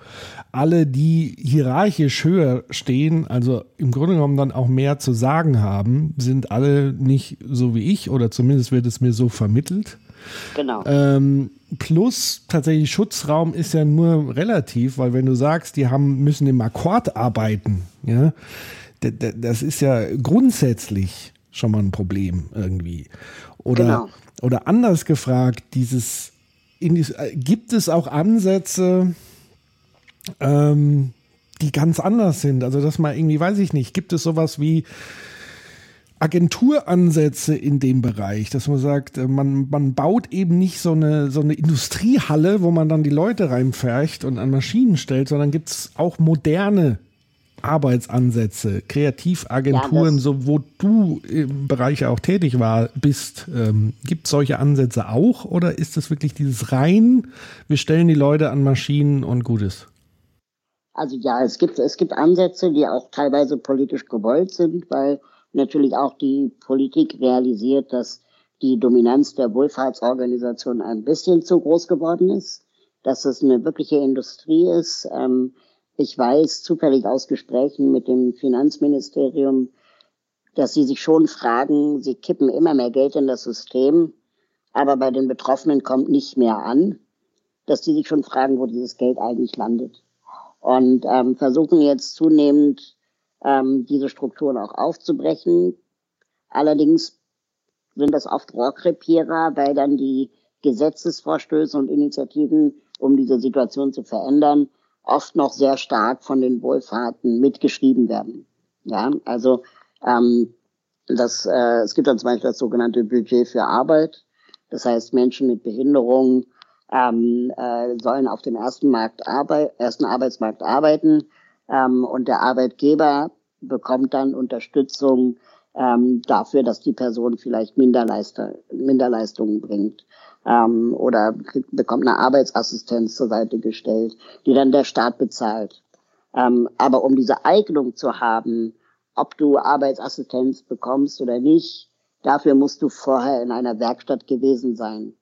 alle, die hierarchisch höher stehen, also im Grunde genommen dann auch mehr zu sagen haben, sind alle nicht so wie ich oder zumindest wird es mir so vermittelt. Genau. Ähm, plus tatsächlich Schutzraum ist ja nur relativ, weil wenn du sagst, die haben, müssen im Akkord arbeiten, ja, das ist ja grundsätzlich schon mal ein Problem irgendwie. Oder, genau. oder anders gefragt, dieses, äh, gibt es auch Ansätze, ähm, die ganz anders sind? Also, dass man irgendwie, weiß ich nicht, gibt es sowas wie Agenturansätze in dem Bereich, dass man sagt, äh, man, man baut eben nicht so eine, so eine Industriehalle, wo man dann die Leute reinfercht und an Maschinen stellt, sondern gibt es auch moderne Arbeitsansätze, Kreativagenturen, ja, so wo du im Bereich auch tätig war, bist. Ähm, gibt es solche Ansätze auch oder ist es wirklich dieses rein, wir stellen die Leute an Maschinen und Gutes? Also ja, es gibt, es gibt Ansätze, die auch teilweise politisch gewollt sind, weil natürlich auch die Politik realisiert, dass die Dominanz der Wohlfahrtsorganisation ein bisschen zu groß geworden ist, dass es eine wirkliche Industrie ist. Ähm, ich weiß zufällig aus Gesprächen mit dem Finanzministerium, dass sie sich schon fragen, sie kippen immer mehr Geld in das System, aber bei den Betroffenen kommt nicht mehr an, dass sie sich schon fragen, wo dieses Geld eigentlich landet. Und ähm, versuchen jetzt zunehmend ähm, diese Strukturen auch aufzubrechen. Allerdings sind das oft Rohrkrepierer, weil dann die Gesetzesvorstöße und Initiativen, um diese Situation zu verändern, oft noch sehr stark von den Wohlfahrten mitgeschrieben werden. Ja, also ähm, das, äh, es gibt dann zum Beispiel das sogenannte Budget für Arbeit. Das heißt, Menschen mit Behinderung ähm, äh, sollen auf dem ersten Markt arbeit ersten Arbeitsmarkt arbeiten ähm, und der Arbeitgeber bekommt dann Unterstützung ähm, dafür, dass die Person vielleicht Minderleistungen bringt ähm, oder bekommt eine Arbeitsassistenz zur Seite gestellt, die dann der Staat bezahlt. Ähm, aber um diese Eignung zu haben, ob du Arbeitsassistenz bekommst oder nicht, dafür musst du vorher in einer Werkstatt gewesen sein.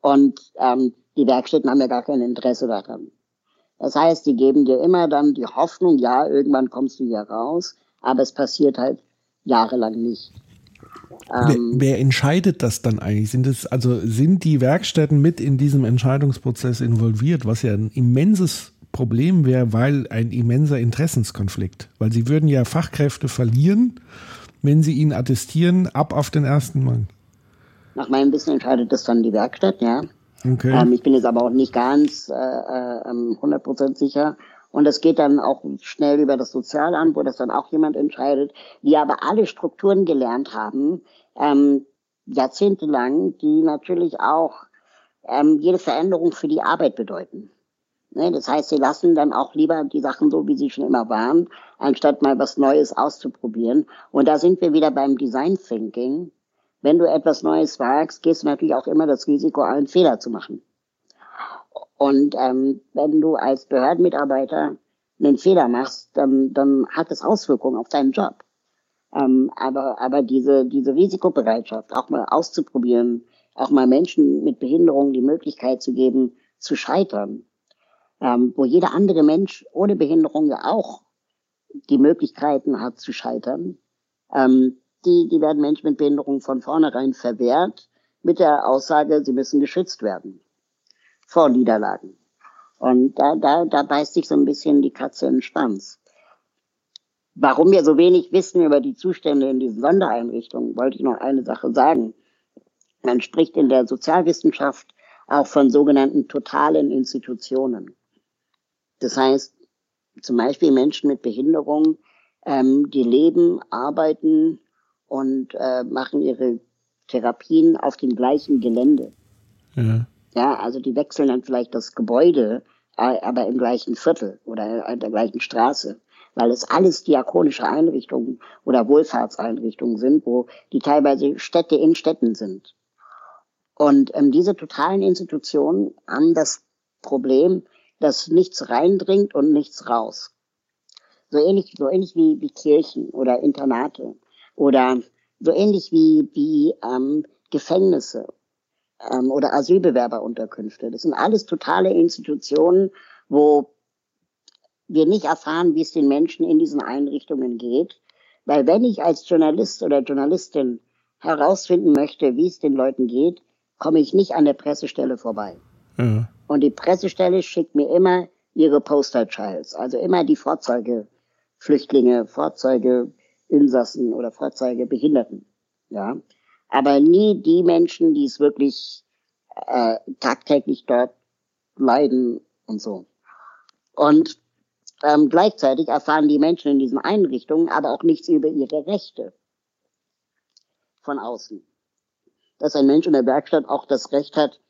Und ähm, die Werkstätten haben ja gar kein Interesse daran. Das heißt, die geben dir immer dann die Hoffnung, ja, irgendwann kommst du hier raus, aber es passiert halt jahrelang nicht. wer, ähm, wer, entscheidet das dann eigentlich? Sind es, also sind die Werkstätten mit in diesem Entscheidungsprozess involviert, was ja ein immenses Problem wäre, weil ein immenser Interessenskonflikt. Weil sie würden ja Fachkräfte verlieren, wenn sie ihn attestieren, ab auf den ersten Mann. Nach meinem Wissen entscheidet das dann die Werkstatt, ja. Okay. Ähm, ich bin jetzt aber auch nicht ganz äh, äh, 100% ähm, sicher. Und das geht dann auch schnell über das Sozialamt, wo das dann auch jemand entscheidet, die aber alle Strukturen gelernt haben, ähm, jahrzehntelang, die natürlich auch ähm, jede Veränderung für die Arbeit bedeuten. Ne, das heißt, sie lassen dann auch lieber die Sachen so, wie sie schon immer waren, anstatt mal was Neues auszuprobieren. Und da sind wir wieder beim Design Thinking wenn du etwas Neues wagst, gehst du natürlich auch immer das Risiko, einen Fehler zu machen. Und ähm, wenn du als Behördenmitarbeiter einen Fehler machst, dann, dann hat es Auswirkungen auf deinen Job. Ähm, aber aber diese, diese Risikobereitschaft, auch mal auszuprobieren, auch mal Menschen mit Behinderungen die Möglichkeit zu geben, zu scheitern, ähm, wo jeder andere Mensch ohne Behinderung ja auch die Möglichkeiten hat zu scheitern, ähm, die, die werden Menschen mit Behinderung von vornherein verwehrt mit der Aussage, sie müssen geschützt werden vor Niederlagen. Und da, da, da beißt sich so ein bisschen die Katze in den Schwanz. Warum wir so wenig wissen über die Zustände in diesen Sondereinrichtungen, wollte ich noch eine Sache sagen. Man spricht in der Sozialwissenschaft auch von sogenannten totalen Institutionen. Das heißt, zum Beispiel Menschen mit Behinderung, ähm, die leben, arbeiten, und äh, machen ihre Therapien auf dem gleichen Gelände. Ja. ja, also die wechseln dann vielleicht das Gebäude, aber im gleichen Viertel oder in der gleichen Straße, weil es alles diakonische Einrichtungen oder Wohlfahrtseinrichtungen sind, wo die teilweise Städte in Städten sind. Und ähm, diese totalen Institutionen haben das Problem, dass nichts reindringt und nichts raus. So ähnlich, so ähnlich wie, wie Kirchen oder Internate oder so ähnlich wie, wie ähm, Gefängnisse ähm, oder Asylbewerberunterkünfte. Das sind alles totale Institutionen, wo wir nicht erfahren, wie es den Menschen in diesen Einrichtungen geht. Weil wenn ich als Journalist oder Journalistin herausfinden möchte, wie es den Leuten geht, komme ich nicht an der Pressestelle vorbei. Ja. Und die Pressestelle schickt mir immer ihre Poster Childs, also immer die Vorzeigeflüchtlinge, Vorzeige Insassen oder Behinderten. Ja, aber nie die Menschen, die es wirklich äh, tagtäglich dort leiden und so. Und ähm, gleichzeitig erfahren die Menschen in diesen Einrichtungen aber auch nichts über ihre Rechte von außen. Dass ein Mensch in der Werkstatt auch das Recht hat,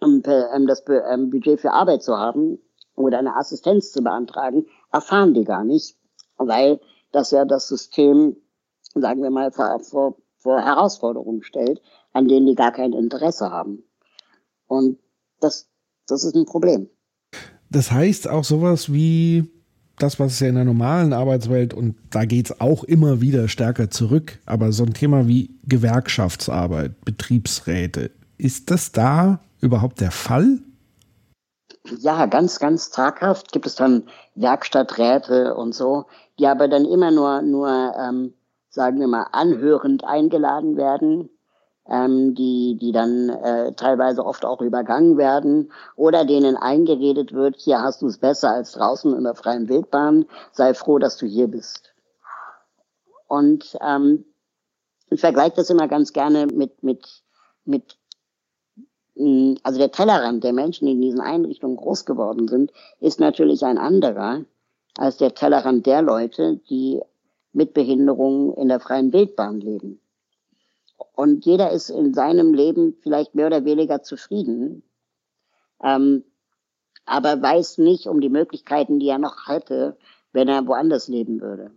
um, ähm, das ähm, Budget für Arbeit zu haben oder eine Assistenz zu beantragen, erfahren die gar nicht, weil dass er das System, sagen wir mal, vor, vor, vor Herausforderungen stellt, an denen die gar kein Interesse haben. Und das, das ist ein Problem. Das heißt auch sowas wie das, was es ja in der normalen Arbeitswelt, und da geht es auch immer wieder stärker zurück, aber so ein Thema wie Gewerkschaftsarbeit, Betriebsräte, ist das da überhaupt der Fall? Ja, ganz, ganz zaghaft gibt es dann Werkstatträte und so, die aber dann immer nur, nur ähm, sagen wir mal, anhörend eingeladen werden ähm, die, die dann äh, teilweise oft auch übergangen werden oder denen eingeredet wird, hier hast du es besser als draußen in der freien Wildbahn, sei froh, dass du hier bist. Und ähm, ich vergleiche das immer ganz gerne mit, mit, mit also der Tellerrand der Menschen, die in diesen Einrichtungen groß geworden sind, ist natürlich ein anderer als der Tellerrand der Leute, die mit Behinderungen in der freien Wildbahn leben. Und jeder ist in seinem Leben vielleicht mehr oder weniger zufrieden, ähm, aber weiß nicht um die Möglichkeiten, die er noch hätte, wenn er woanders leben würde.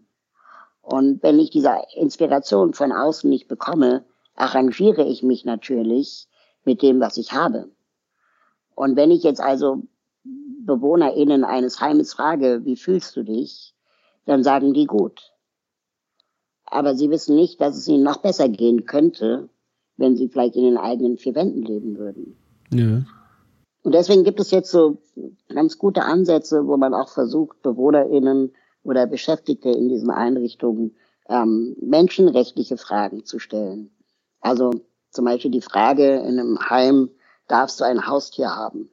Und wenn ich diese Inspiration von außen nicht bekomme, arrangiere ich mich natürlich mit dem, was ich habe. Und wenn ich jetzt also BewohnerInnen eines Heimes frage, wie fühlst du dich, dann sagen die gut aber sie wissen nicht, dass es ihnen noch besser gehen könnte, wenn sie vielleicht in den eigenen vier Wänden leben würden. Ja. Und deswegen gibt es jetzt so ganz gute Ansätze, wo man auch versucht, BewohnerInnen oder Beschäftigte in diesen Einrichtungen ähm, menschenrechtliche Fragen zu stellen. Also zum Beispiel die Frage in einem Heim, darfst du ein Haustier haben?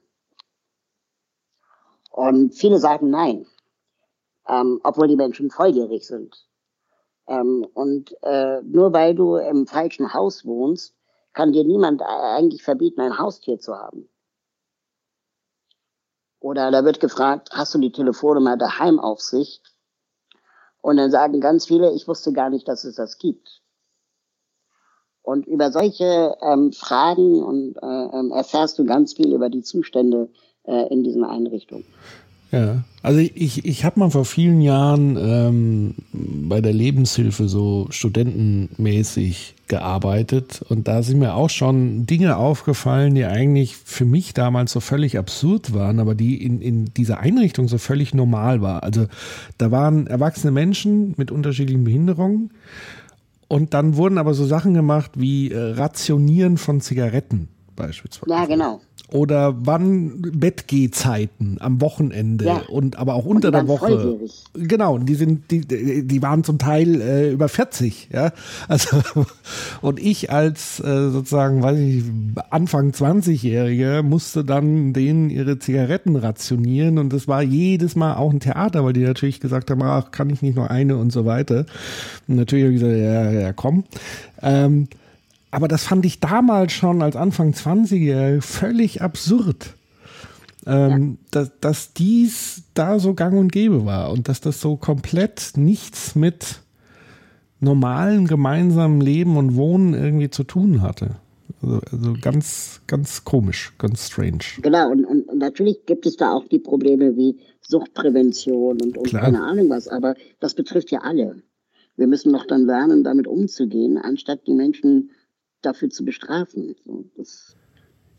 Und viele sagen nein, ähm, obwohl die Menschen volljährig sind. Ähm, und äh, nur weil du im falschen Haus wohnst, kann dir niemand eigentlich verbieten, ein Haustier zu haben. Oder da wird gefragt, hast du die Telefonnummer der Heimaufsicht? Und dann sagen ganz viele, ich wusste gar nicht, dass es das gibt. Und über solche ähm, Fragen und, äh, ähm, erfährst du ganz viel über die Zustände äh, in diesen Einrichtungen. Ja, also ich, ich habe mal vor vielen Jahren ähm, bei der Lebenshilfe so studentenmäßig gearbeitet und da sind mir auch schon Dinge aufgefallen, die eigentlich für mich damals so völlig absurd waren, aber die in, in dieser Einrichtung so völlig normal war. Also da waren erwachsene Menschen mit unterschiedlichen Behinderungen und dann wurden aber so Sachen gemacht wie äh, Rationieren von Zigaretten beispielsweise. Ja, genau oder wann Bettgehzeiten am Wochenende ja. und aber auch unter der Woche. Volljährig. Genau, die sind die die waren zum Teil äh, über 40, ja. Also [laughs] und ich als äh, sozusagen, weiß ich, Anfang 20-jährige musste dann denen ihre Zigaretten rationieren und das war jedes Mal auch ein Theater, weil die natürlich gesagt haben, ach, kann ich nicht nur eine und so weiter. Und natürlich habe ich gesagt, ja, ja, komm. Ähm, aber das fand ich damals schon als Anfang 20er völlig absurd. Ähm, ja. dass, dass dies da so gang und gäbe war und dass das so komplett nichts mit normalem gemeinsamen Leben und Wohnen irgendwie zu tun hatte. Also, also ganz, ganz komisch, ganz strange. Genau, und, und, und, natürlich gibt es da auch die Probleme wie Suchtprävention und, und keine Ahnung was, aber das betrifft ja alle. Wir müssen doch dann lernen, damit umzugehen, anstatt die Menschen dafür zu bestrafen. Das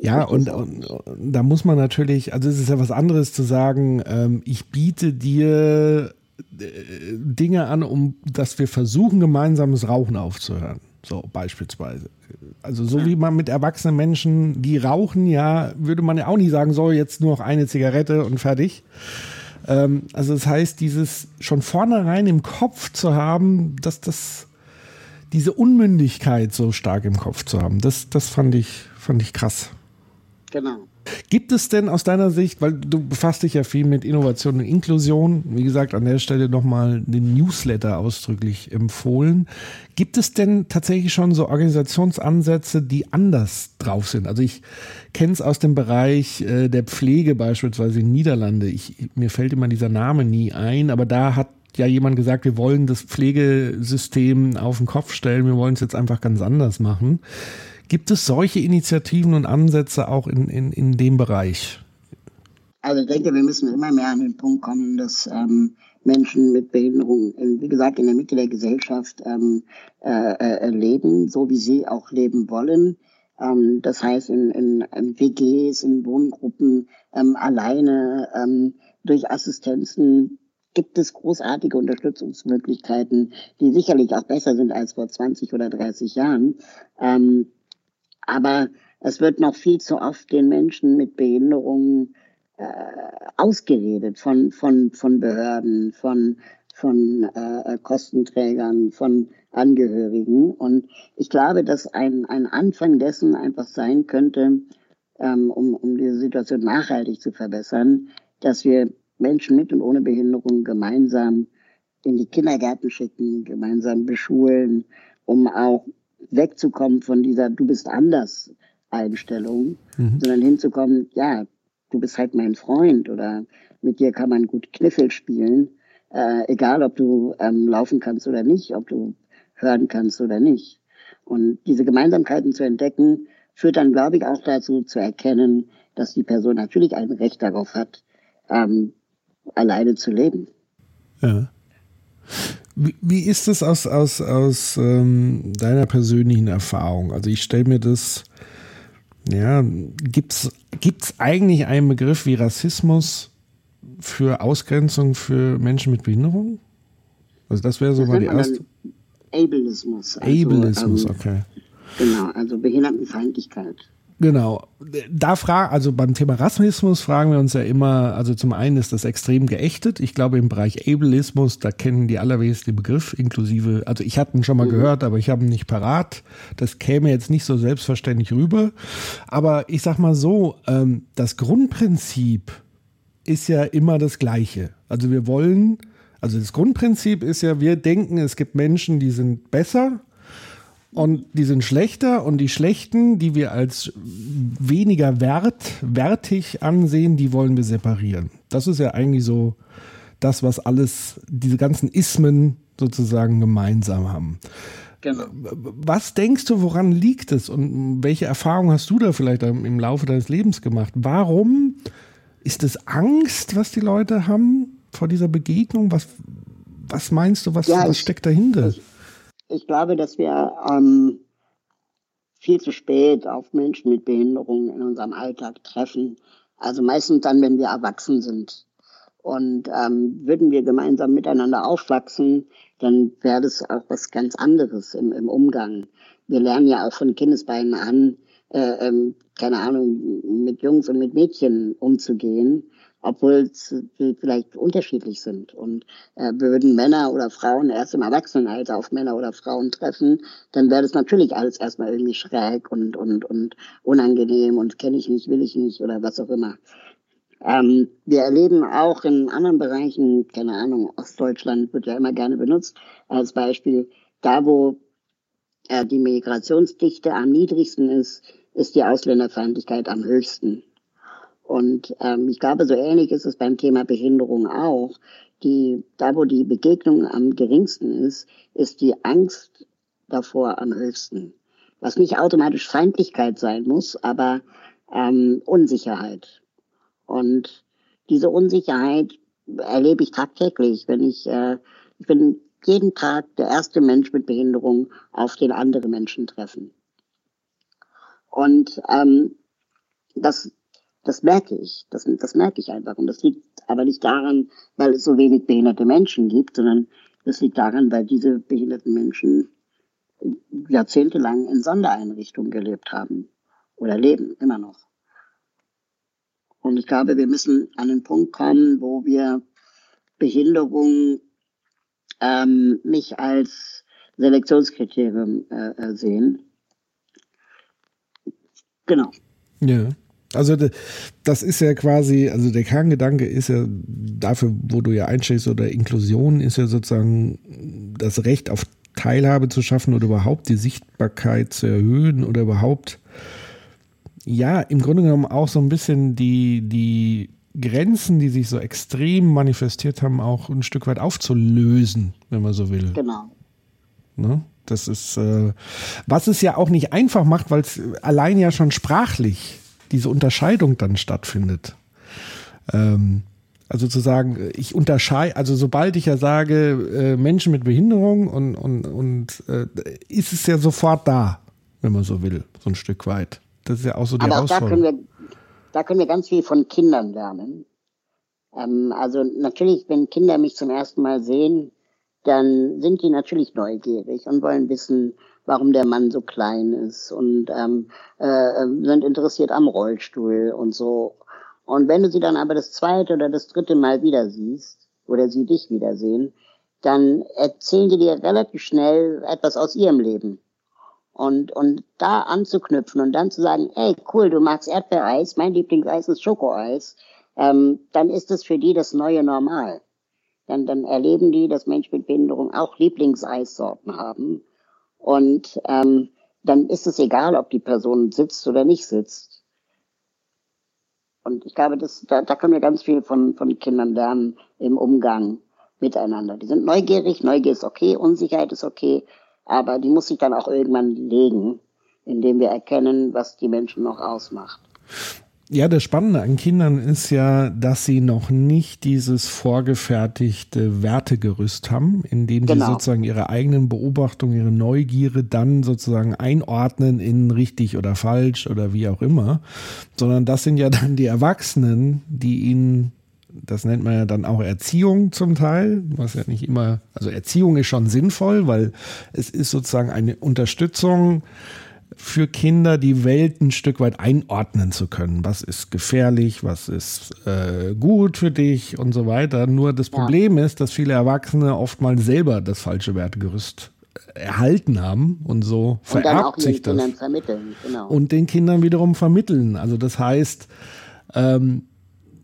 ja, und, und, und, da muss man natürlich, also es ist ja was anderes zu sagen, ähm, ich biete dir äh, Dinge an, um dass wir versuchen, gemeinsames Rauchen aufzuhören. So beispielsweise. Also so wie man mit erwachsenen Menschen, die rauchen, ja, würde man ja auch nicht sagen, so jetzt nur noch eine Zigarette und fertig. Ähm, also das heißt, dieses schon vornherein im Kopf zu haben, dass das diese Unmündigkeit so stark im Kopf zu haben, das, das fand ich, fand ich krass. Genau. Gibt es denn aus deiner Sicht, weil du befasst dich ja viel mit Innovation und Inklusion, wie gesagt, an der Stelle nochmal den Newsletter ausdrücklich empfohlen. Gibt es denn tatsächlich schon so Organisationsansätze, die anders drauf sind? Also ich kenne es aus dem Bereich äh, der Pflege beispielsweise in Niederlande. Ich, mir fällt immer dieser Name nie ein, aber da hat ja jemand gesagt, wir wollen das Pflegesystem auf den Kopf stellen, wir wollen es jetzt einfach ganz anders machen. Gibt es solche Initiativen und Ansätze auch in, in, in dem Bereich? Also ich denke, wir müssen immer mehr an den Punkt kommen, dass ähm, Menschen mit Behinderung, wie gesagt, in der Mitte der Gesellschaft ähm, äh, äh, leben, so wie sie auch leben wollen. Ähm, das heißt, in, in, in WGs, in Wohngruppen, ähm, alleine, ähm, durch Assistenzen, gibt es großartige Unterstützungsmöglichkeiten, die sicherlich auch besser sind als vor 20 oder 30 Jahren. Ähm, aber es wird noch viel zu oft den Menschen mit Behinderungen äh, ausgeredet von, von, von Behörden, von, von äh, Kostenträgern, von Angehörigen. Und ich glaube, dass ein, ein Anfang dessen einfach sein könnte, ähm, um, um diese Situation nachhaltig zu verbessern, dass wir Menschen mit und ohne Behinderung gemeinsam in die Kindergärten schicken, gemeinsam beschulen, um auch wegzukommen von dieser Du bist anders Einstellung, mhm. sondern hinzukommen, ja, du bist halt mein Freund oder mit dir kann man gut Kniffel spielen, äh, egal ob du ähm, laufen kannst oder nicht, ob du hören kannst oder nicht. Und diese Gemeinsamkeiten zu entdecken, führt dann, glaube ich, auch dazu zu erkennen, dass die Person natürlich ein Recht darauf hat, ähm, alleine zu leben. Ja. Wie, wie ist es aus, aus, aus ähm, deiner persönlichen Erfahrung? Also ich stelle mir das, ja, gibt es eigentlich einen Begriff wie Rassismus für Ausgrenzung für Menschen mit Behinderung? Also das wäre so mal die erste. Ableismus. Also, Ableismus, ähm, okay. Genau, also Behindertenfeindlichkeit. Genau. Da frage, also beim Thema Rassismus fragen wir uns ja immer, also zum einen ist das extrem geächtet. Ich glaube, im Bereich Ableismus, da kennen die allerwenigsten den Begriff, inklusive, also ich hatte ihn schon mal mhm. gehört, aber ich habe ihn nicht parat. Das käme jetzt nicht so selbstverständlich rüber. Aber ich sag mal so, ähm, das Grundprinzip ist ja immer das gleiche. Also wir wollen, also das Grundprinzip ist ja, wir denken, es gibt Menschen, die sind besser und die sind schlechter und die schlechten, die wir als weniger wert, wertig ansehen, die wollen wir separieren. Das ist ja eigentlich so das, was alles, diese ganzen Ismen sozusagen gemeinsam haben. Genau. Was denkst du, woran liegt es und welche Erfahrungen hast du da vielleicht im Laufe deines Lebens gemacht? Warum ist es Angst, was die Leute haben vor dieser Begegnung? Was, was meinst du, was, ja, was steckt dahinter? Ich, ich glaube, dass wir ähm, viel zu spät auf Menschen mit Behinderungen in unserem Alltag treffen. Also meistens dann, wenn wir erwachsen sind. Und ähm, würden wir gemeinsam miteinander aufwachsen, dann wäre das auch was ganz anderes im, im Umgang. Wir lernen ja auch von Kindesbeinen an, äh, ähm, keine Ahnung, mit Jungs und mit Mädchen umzugehen obwohl sie vielleicht unterschiedlich sind. Und äh, würden Männer oder Frauen erst im Erwachsenenalter auf Männer oder Frauen treffen, dann wäre das natürlich alles erstmal irgendwie schräg und, und, und unangenehm und kenne ich nicht, will ich nicht oder was auch immer. Ähm, wir erleben auch in anderen Bereichen, keine Ahnung, Ostdeutschland wird ja immer gerne benutzt als Beispiel, da wo äh, die Migrationsdichte am niedrigsten ist, ist die Ausländerfeindlichkeit am höchsten. Und ähm, ich glaube, so ähnlich ist es beim Thema Behinderung auch. Die, da, wo die Begegnung am geringsten ist, ist die Angst davor am höchsten. Was nicht automatisch Feindlichkeit sein muss, aber ähm, Unsicherheit. Und diese Unsicherheit erlebe ich tagtäglich, wenn ich, äh, ich bin jeden Tag der erste Mensch mit Behinderung, auf den andere Menschen treffen. Und ähm, das das merke ich. Das, das merke ich einfach. Und das liegt aber nicht daran, weil es so wenig behinderte Menschen gibt, sondern das liegt daran, weil diese behinderten Menschen jahrzehntelang in Sondereinrichtungen gelebt haben oder leben immer noch. Und ich glaube, wir müssen an den Punkt kommen, wo wir Behinderung ähm, nicht als Selektionskriterium äh, äh sehen. Genau. Ja. Also das ist ja quasi, also der Kerngedanke ist ja dafür, wo du ja einstehst oder Inklusion ist ja sozusagen das Recht auf Teilhabe zu schaffen oder überhaupt die Sichtbarkeit zu erhöhen oder überhaupt, ja, im Grunde genommen auch so ein bisschen die, die Grenzen, die sich so extrem manifestiert haben, auch ein Stück weit aufzulösen, wenn man so will. Genau. Ne? Das ist, äh, was es ja auch nicht einfach macht, weil es allein ja schon sprachlich diese Unterscheidung dann stattfindet. Ähm, also zu sagen, ich unterscheide, also sobald ich ja sage, äh, Menschen mit Behinderung und, und, und äh, ist es ja sofort da, wenn man so will, so ein Stück weit. Das ist ja auch so die Aber auch da können, wir, da können wir ganz viel von Kindern lernen. Ähm, also natürlich, wenn Kinder mich zum ersten Mal sehen, dann sind die natürlich neugierig und wollen wissen, warum der Mann so klein ist und ähm, äh, sind interessiert am Rollstuhl und so. Und wenn du sie dann aber das zweite oder das dritte Mal wieder siehst oder sie dich wiedersehen, dann erzählen die dir relativ schnell etwas aus ihrem Leben. Und, und da anzuknüpfen und dann zu sagen, ey, cool, du magst Erdbeereis, mein Lieblingseis ist Schokoeis, ähm, dann ist es für die das neue Normal. Dann, dann erleben die, dass Menschen mit Behinderung auch Lieblingseissorten haben. Und ähm, dann ist es egal, ob die Person sitzt oder nicht sitzt. Und ich glaube, das, da, da können wir ganz viel von, von Kindern lernen im Umgang miteinander. Die sind neugierig, Neugier ist okay, Unsicherheit ist okay, aber die muss sich dann auch irgendwann legen, indem wir erkennen, was die Menschen noch ausmacht. Ja, das Spannende an Kindern ist ja, dass sie noch nicht dieses vorgefertigte Wertegerüst haben, in dem genau. sie sozusagen ihre eigenen Beobachtungen, ihre Neugierde dann sozusagen einordnen in richtig oder falsch oder wie auch immer, sondern das sind ja dann die Erwachsenen, die ihnen das nennt man ja dann auch Erziehung zum Teil, was ja nicht immer, also Erziehung ist schon sinnvoll, weil es ist sozusagen eine Unterstützung für Kinder, die Welt ein Stück weit einordnen zu können. Was ist gefährlich, was ist äh, gut für dich und so weiter. Nur das Problem ja. ist, dass viele Erwachsene oftmals selber das falsche Wertegerüst erhalten haben und so und vererbt sich das. Genau. Und den Kindern wiederum vermitteln. Also das heißt, ähm,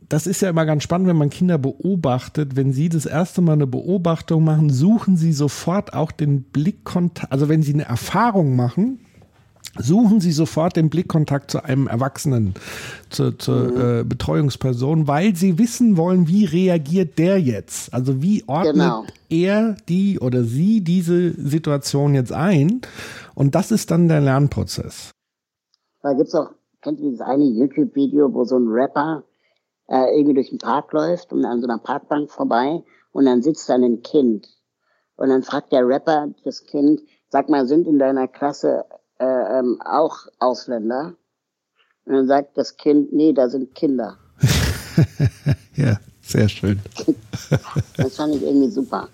das ist ja immer ganz spannend, wenn man Kinder beobachtet. Wenn sie das erste Mal eine Beobachtung machen, suchen sie sofort auch den Blickkontakt. Also wenn sie eine Erfahrung machen, suchen Sie sofort den Blickkontakt zu einem Erwachsenen, zur, zur mhm. äh, Betreuungsperson, weil Sie wissen wollen, wie reagiert der jetzt? Also wie ordnet genau. er die oder sie diese Situation jetzt ein? Und das ist dann der Lernprozess. Da gibt es auch, kennt ihr dieses eine YouTube-Video, wo so ein Rapper äh, irgendwie durch den Park läuft und an so einer Parkbank vorbei und dann sitzt da ein Kind. Und dann fragt der Rapper das Kind, sag mal, sind in deiner Klasse äh, ähm, auch Ausländer? Und dann sagt das Kind, nee, da sind Kinder. [laughs] ja, sehr schön. [laughs] das fand ich irgendwie super.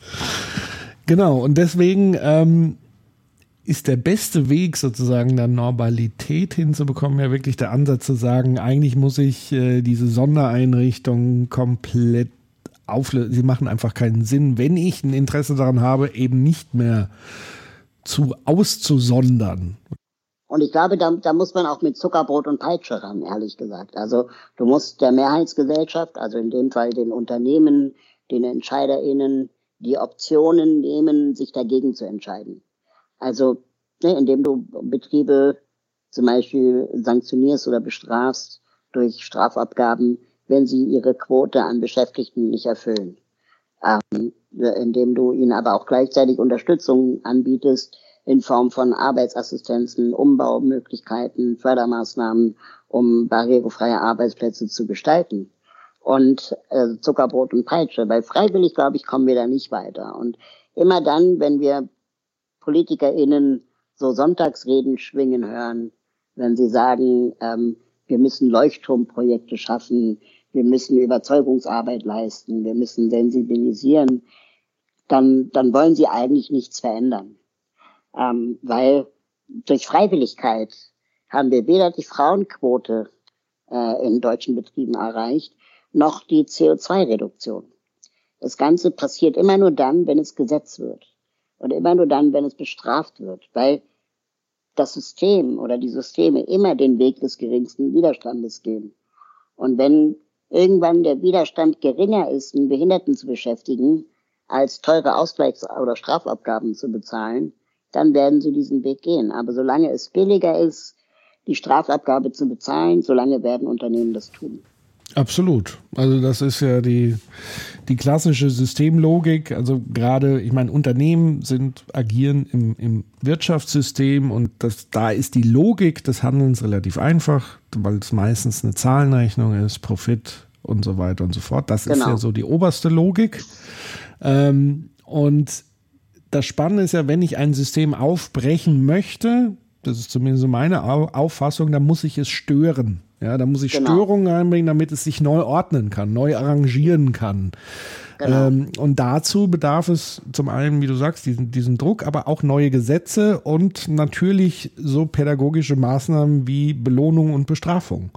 Genau, und deswegen ähm, ist der beste Weg sozusagen der Normalität hinzubekommen, ja wirklich der Ansatz zu sagen, eigentlich muss ich äh, diese Sondereinrichtungen komplett auflösen. Sie machen einfach keinen Sinn, wenn ich ein Interesse daran habe, eben nicht mehr zu auszusondern. Und ich glaube, da, da muss man auch mit Zuckerbrot und Peitsche ran, ehrlich gesagt. Also du musst der Mehrheitsgesellschaft, also in dem Fall den Unternehmen, den EntscheiderInnen, die Optionen nehmen, sich dagegen zu entscheiden. Also, ne, indem du Betriebe zum Beispiel sanktionierst oder bestrafst durch Strafabgaben, wenn sie ihre Quote an Beschäftigten nicht erfüllen. Ähm, indem du ihnen aber auch gleichzeitig Unterstützung anbietest in Form von Arbeitsassistenzen, Umbaumöglichkeiten, Fördermaßnahmen, um barrierefreie Arbeitsplätze zu gestalten. Und äh, Zuckerbrot und Peitsche, weil freiwillig, glaube ich, kommen wir da nicht weiter. Und immer dann, wenn wir PolitikerInnen so Sonntagsreden schwingen hören, wenn sie sagen, ähm, wir müssen Leuchtturmprojekte schaffen, wir müssen Überzeugungsarbeit leisten, wir müssen sensibilisieren, dann, dann wollen sie eigentlich nichts verändern. Ähm, weil durch Freiwilligkeit haben wir weder die Frauenquote äh, in deutschen Betrieben erreicht, noch die CO2-Reduktion. Das Ganze passiert immer nur dann, wenn es Gesetz wird. Und immer nur dann, wenn es bestraft wird, weil das System oder die Systeme immer den Weg des geringsten Widerstandes gehen. Und wenn irgendwann der Widerstand geringer ist, einen Behinderten zu beschäftigen, als teure Ausgleichs- oder Strafabgaben zu bezahlen, dann werden sie diesen Weg gehen. Aber solange es billiger ist, die Strafabgabe zu bezahlen, solange werden Unternehmen das tun. Absolut. Also das ist ja die, die klassische Systemlogik. Also gerade, ich meine, Unternehmen sind, agieren im, im Wirtschaftssystem und das, da ist die Logik des Handelns relativ einfach, weil es meistens eine Zahlenrechnung ist, Profit und so weiter und so fort. Das genau. ist ja so die oberste Logik. Ähm, und das Spannende ist ja, wenn ich ein System aufbrechen möchte, das ist zumindest so meine Auffassung, dann muss ich es stören. Ja, da muss ich Genau. Störungen reinbringen, damit es sich neu ordnen kann, neu arrangieren kann. Genau. Ähm, und dazu bedarf es zum einen, wie du sagst, diesen, diesen Druck, aber auch neue Gesetze und natürlich so pädagogische Maßnahmen wie Belohnung und Bestrafung.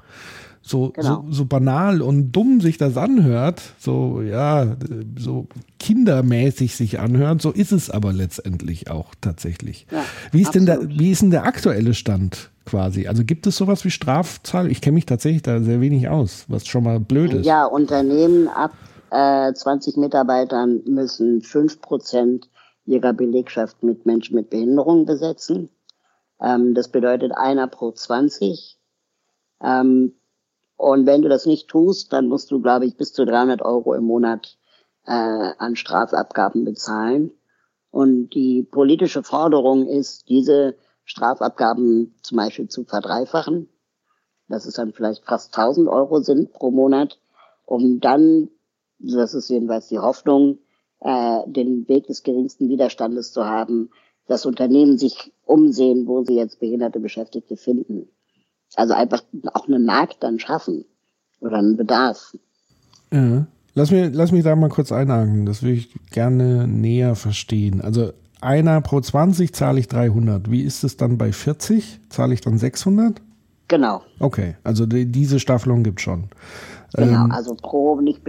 So, Genau. so, so banal und dumm sich das anhört, so, ja, so kindermäßig sich anhört, so ist es aber letztendlich auch tatsächlich. Ja, wie, ist denn der, wie ist denn der aktuelle Stand quasi? Also gibt es sowas wie Strafzahl? Ich kenne mich tatsächlich da sehr wenig aus, was schon mal blöd ist. Ja, Unternehmen ab äh, 20 Mitarbeitern müssen 5% ihrer Belegschaft mit Menschen mit Behinderung besetzen. Ähm, das bedeutet einer pro 20. Ähm, und wenn du das nicht tust, dann musst du, glaube ich, bis zu 300 Euro im Monat äh, an Strafabgaben bezahlen. Und die politische Forderung ist, diese Strafabgaben zum Beispiel zu verdreifachen, dass es dann vielleicht fast 1000 Euro sind pro Monat, um dann, das ist jedenfalls die Hoffnung, äh, den Weg des geringsten Widerstandes zu haben, dass Unternehmen sich umsehen, wo sie jetzt behinderte Beschäftigte finden. Also einfach auch einen Markt dann schaffen oder einen Bedarf. Ja. Lass, mir, lass mich da mal kurz einhaken. Das würde ich gerne näher verstehen. Also einer pro 20 zahle ich 300. Wie ist es dann bei 40? Zahle ich dann 600? Genau, Okay, also die, diese Staffelung gibt schon. genau. Ähm, also pro nicht,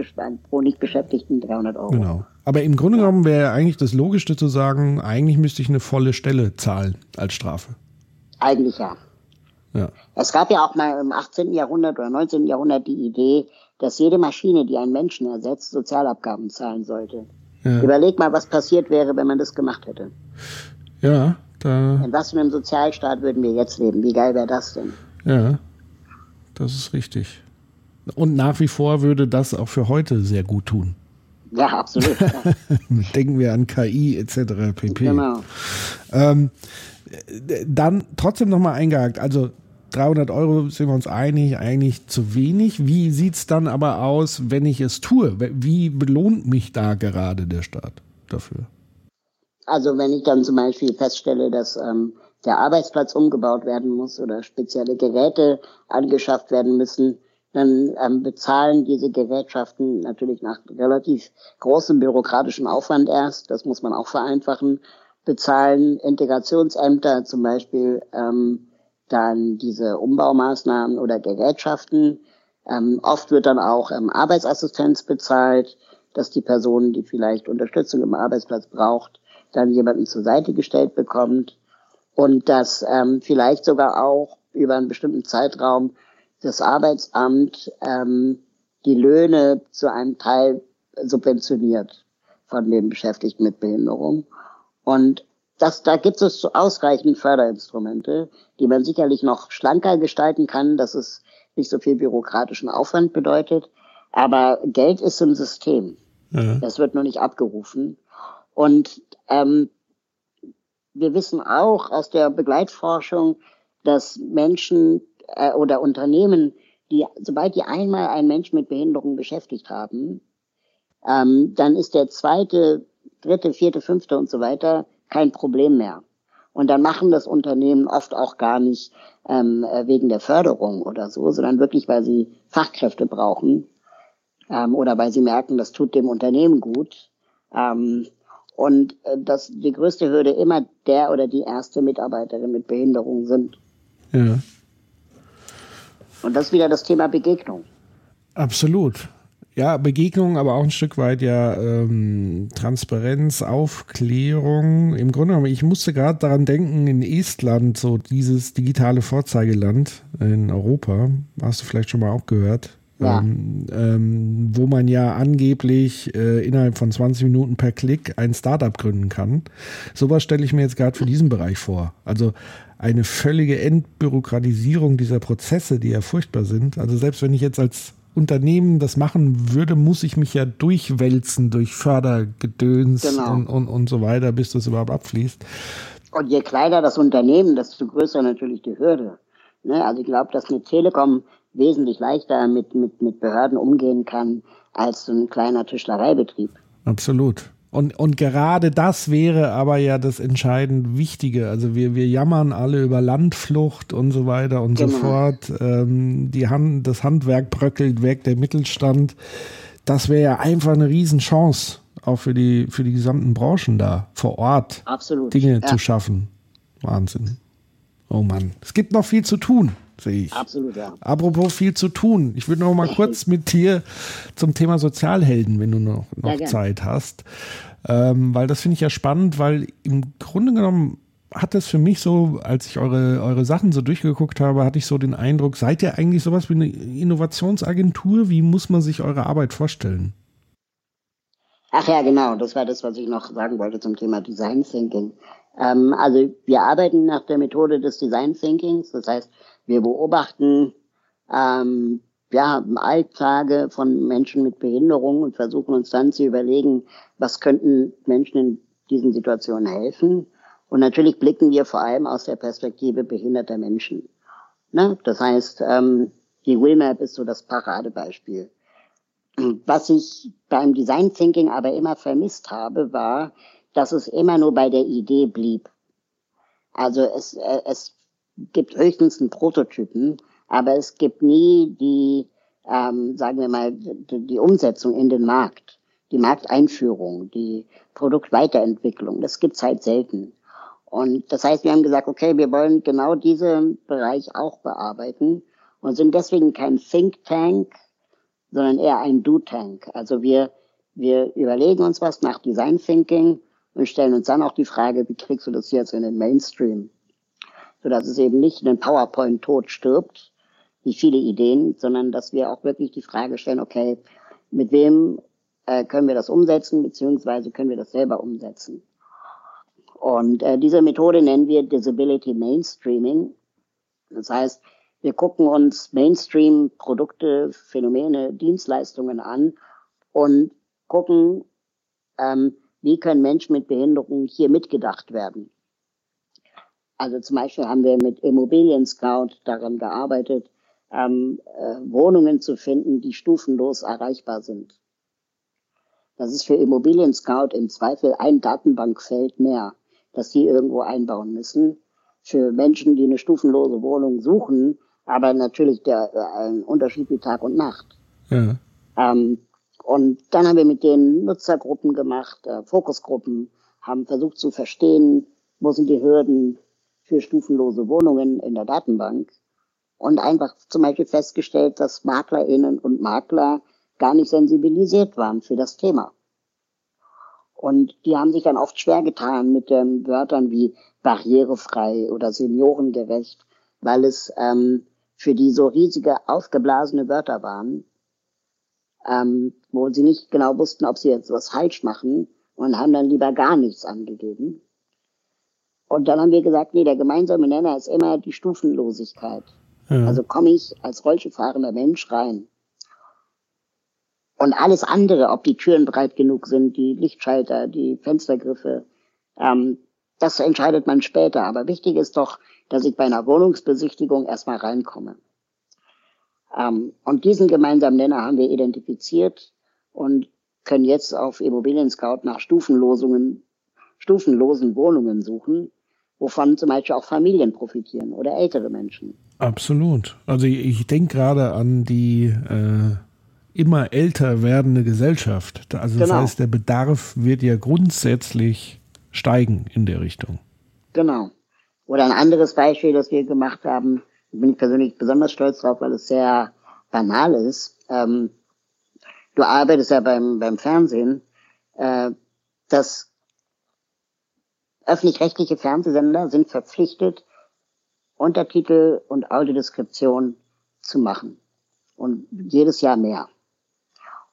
pro nicht Beschäftigten 300 Euro. Genau. Aber im Grunde genommen wäre eigentlich das Logischste zu sagen, eigentlich müsste ich eine volle Stelle zahlen als Strafe. Eigentlich ja. Ja. Es gab ja auch mal im 18. Jahrhundert oder 19. Jahrhundert die Idee, dass jede Maschine, die einen Menschen ersetzt, Sozialabgaben zahlen sollte. Ja. Überleg mal, was passiert wäre, wenn man das gemacht hätte. Ja, da, In was für einem Sozialstaat würden wir jetzt leben? Wie geil wäre das denn? ja, das ist richtig. Und nach wie vor würde das auch für heute sehr gut tun. Ja, absolut. [laughs] Denken wir an KI etc. pp. genau. Ähm, äh, dann trotzdem nochmal eingehakt. Also 300 Euro sind wir uns einig, eigentlich zu wenig. Wie sieht's dann aber aus, wenn ich es tue? Wie belohnt mich da gerade der Staat dafür? Also wenn ich dann zum Beispiel feststelle, dass ähm, der Arbeitsplatz umgebaut werden muss oder spezielle Geräte angeschafft werden müssen, dann ähm, bezahlen diese Gerätschaften natürlich nach relativ großem bürokratischen Aufwand erst. Das muss man auch vereinfachen. Bezahlen Integrationsämter zum Beispiel ähm, dann diese Umbaumaßnahmen oder Gerätschaften. Ähm, oft wird dann auch ähm, Arbeitsassistenz bezahlt, dass die Person, die vielleicht Unterstützung im Arbeitsplatz braucht, dann jemanden zur Seite gestellt bekommt und dass ähm, vielleicht sogar auch über einen bestimmten Zeitraum das Arbeitsamt ähm, die Löhne zu einem Teil subventioniert von den Beschäftigten mit Behinderung. Und das, da gibt es ausreichend Förderinstrumente, die man sicherlich noch schlanker gestalten kann, dass es nicht so viel bürokratischen Aufwand bedeutet. Aber Geld ist im System. Ja. Das wird nur nicht abgerufen. Und ähm, wir wissen auch aus der Begleitforschung, dass Menschen äh, oder Unternehmen, die, sobald die einmal einen Menschen mit Behinderung beschäftigt haben, ähm, dann ist der zweite, dritte, vierte, fünfte und so weiter kein Problem mehr. Und dann machen das Unternehmen oft auch gar nicht ähm, äh, wegen der Förderung oder so, sondern wirklich, weil sie Fachkräfte brauchen ähm, oder weil sie merken, das tut dem Unternehmen gut. Ähm, und äh, dass die größte Hürde immer der oder die erste Mitarbeiterin mit Behinderung sind. ja. Und das ist wieder das Thema Begegnung. Absolut. Ja, Begegnung, aber auch ein Stück weit ja ähm, Transparenz, Aufklärung. Im Grunde genommen, ich musste gerade daran denken, in Estland, so dieses digitale Vorzeigeland in Europa, hast du vielleicht schon mal auch gehört, Ja. ähm, ähm, wo man ja angeblich äh, innerhalb von 20 Minuten per Klick ein Startup gründen kann. Sowas stelle ich mir jetzt gerade für diesen Bereich vor. Also eine völlige Entbürokratisierung dieser Prozesse, die ja furchtbar sind. Also selbst wenn ich jetzt als Unternehmen das machen würde, muss ich mich ja durchwälzen durch Fördergedöns Genau. und, und, und so weiter, bis das überhaupt abfließt. Und je kleiner das Unternehmen, desto größer natürlich die Hürde. Ne? Also ich glaube, dass eine Telekom wesentlich leichter mit, mit, mit Behörden umgehen kann als so ein kleiner Tischlereibetrieb. Absolut. Und, und gerade das wäre aber ja das entscheidend Wichtige. Also wir, wir jammern alle über Landflucht und so weiter und genau. so fort. Ähm, die Hand, das Handwerk bröckelt weg, der Mittelstand. Das wäre ja einfach eine Riesenchance, auch für die, für die gesamten Branchen da vor Ort Absolut. Dinge ja. zu schaffen. Wahnsinn. Oh Mann. Es gibt noch viel zu tun sehe ich. Absolut, ja. Apropos viel zu tun. Ich würde noch mal kurz mit dir zum Thema Sozialhelden, wenn du noch, noch Zeit hast. Ähm, weil das finde ich ja spannend, weil im Grunde genommen hat das für mich so, als ich eure, eure Sachen so durchgeguckt habe, hatte ich so den Eindruck, seid ihr eigentlich sowas wie eine Innovationsagentur? Wie muss man sich eure Arbeit vorstellen? Ach ja, genau, das war das, was ich noch sagen wollte zum Thema Design Thinking. Ähm, also wir arbeiten nach der Methode des Design Thinkings, das heißt, wir beobachten ähm, ja, Alltage von Menschen mit Behinderung und versuchen uns dann zu überlegen, was könnten Menschen in diesen Situationen helfen. Und natürlich blicken wir vor allem aus der Perspektive behinderter Menschen. Ne? Das heißt, ähm, die Willmap ist so das Paradebeispiel. Was ich beim Design Thinking aber immer vermisst habe, war, dass es immer nur bei der Idee blieb. Also es, äh, es gibt höchstens einen Prototypen, aber es gibt nie die, ähm, sagen wir mal, die, Umsetzung in den Markt, die Markteinführung, die Produktweiterentwicklung. Das gibt's halt selten. Und das heißt, wir haben gesagt, okay, wir wollen genau diesen Bereich auch bearbeiten und sind deswegen kein Think Tank, sondern eher ein Do Tank. Also wir, wir überlegen uns was nach Design Thinking und stellen uns dann auch die Frage, wie kriegst du das jetzt in den Mainstream? Sodass es eben nicht in den PowerPoint-Tod stirbt, wie viele Ideen, sondern dass wir auch wirklich die Frage stellen, okay, mit wem äh, können wir das umsetzen, beziehungsweise können wir das selber umsetzen. Und äh, diese Methode nennen wir Disability Mainstreaming. Das heißt, wir gucken uns Mainstream-Produkte, Phänomene, Dienstleistungen an und gucken, ähm, wie können Menschen mit Behinderung hier mitgedacht werden. Also zum Beispiel haben wir mit Immobilien Scout daran gearbeitet, ähm, äh, Wohnungen zu finden, die stufenlos erreichbar sind. Das ist für Immobilien Scout im Zweifel ein Datenbankfeld mehr, das sie irgendwo einbauen müssen. Für Menschen, die eine stufenlose Wohnung suchen, aber natürlich der, äh, ein Unterschied wie Tag und Nacht. Ja. Ähm, und dann haben wir mit den Nutzergruppen gemacht, äh, Fokusgruppen, haben versucht zu verstehen, wo sind die Hürden, für stufenlose Wohnungen in der Datenbank und einfach zum Beispiel festgestellt, dass MaklerInnen und Makler gar nicht sensibilisiert waren für das Thema. Und die haben sich dann oft schwer getan mit den Wörtern wie barrierefrei oder seniorengerecht, weil es ähm, für die so riesige, aufgeblasene Wörter waren, ähm, wo sie nicht genau wussten, ob sie jetzt was falsch machen und haben dann lieber gar nichts angegeben. Und dann haben wir gesagt, nee, der gemeinsame Nenner ist immer die Stufenlosigkeit. Ja. Also komme ich als Rollstuhlfahrender Mensch rein. Und alles andere, ob die Türen breit genug sind, die Lichtschalter, die Fenstergriffe, ähm, das entscheidet man später. Aber wichtig ist doch, dass ich bei einer Wohnungsbesichtigung erstmal reinkomme. Ähm, und diesen gemeinsamen Nenner haben wir identifiziert und können jetzt auf Immobilien Scout nach Stufenlosungen, stufenlosen Wohnungen suchen wovon zum Beispiel auch Familien profitieren oder ältere Menschen. Absolut. Also ich, ich denke gerade an die äh, immer älter werdende Gesellschaft. Also das genau. heißt, der Bedarf wird ja grundsätzlich steigen in der Richtung. Genau. Oder ein anderes Beispiel, das wir gemacht haben, bin ich persönlich besonders stolz drauf, weil es sehr banal ist. Ähm, du arbeitest ja beim, beim Fernsehen. Äh, das Öffentlich-rechtliche Fernsehsender sind verpflichtet, Untertitel und Audiodeskription zu machen. Und jedes Jahr mehr.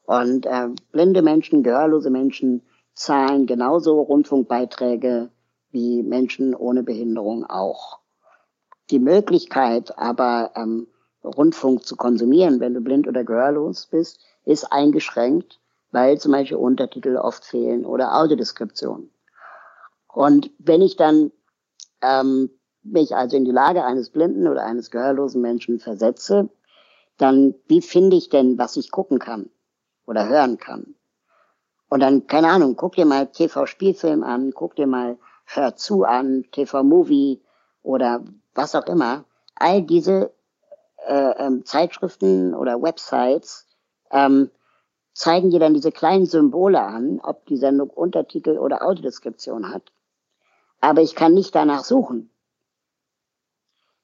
Und äh, blinde Menschen, gehörlose Menschen zahlen genauso Rundfunkbeiträge wie Menschen ohne Behinderung auch. Die Möglichkeit aber ähm, Rundfunk zu konsumieren, wenn du blind oder gehörlos bist, ist eingeschränkt, weil zum Beispiel Untertitel oft fehlen oder Audiodeskription. Und wenn ich dann ähm, mich also in die Lage eines blinden oder eines gehörlosen Menschen versetze, dann wie finde ich denn, was ich gucken kann oder hören kann? Und dann, keine Ahnung, guck dir mal TV-Spielfilm an, guck dir mal Hör zu an, TV-Movie oder was auch immer. All diese äh, ähm, Zeitschriften oder Websites ähm, zeigen dir dann diese kleinen Symbole an, ob die Sendung Untertitel oder Audiodeskription hat. Aber ich kann nicht danach suchen.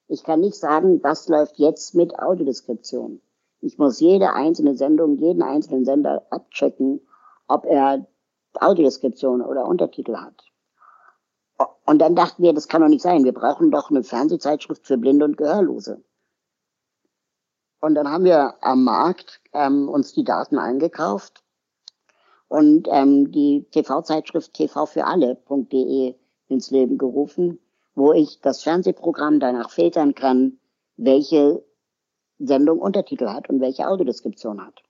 Ich kann nicht sagen, was läuft jetzt mit Audiodeskription. Ich muss jede einzelne Sendung, jeden einzelnen Sender abchecken, ob er Audiodeskription oder Untertitel hat. Und dann dachten wir, das kann doch nicht sein. Wir brauchen doch eine Fernsehzeitschrift für Blinde und Gehörlose. Und dann haben wir am Markt ähm, uns die Daten eingekauft und ähm, die TV-Zeitschrift tvfüralle.de ins Leben gerufen, wo ich das Fernsehprogramm danach filtern kann, welche Sendung Untertitel hat und welche Audiodeskription hat.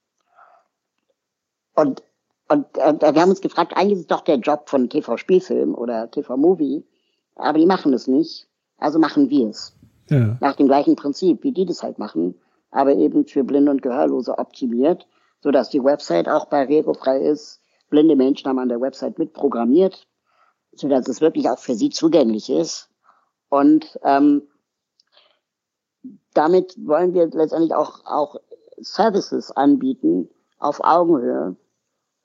Und, und äh, wir haben uns gefragt, eigentlich ist es doch der Job von TV-Spielfilm oder TV-Movie, aber die machen es nicht, also machen wir es. Ja. Nach dem gleichen Prinzip, wie die das halt machen, aber eben für Blinde und Gehörlose optimiert, so dass die Website auch barrierefrei ist. Blinde Menschen haben an der Website mitprogrammiert, so dass es wirklich auch für sie zugänglich ist. Und ähm, damit wollen wir letztendlich auch, auch Services anbieten auf Augenhöhe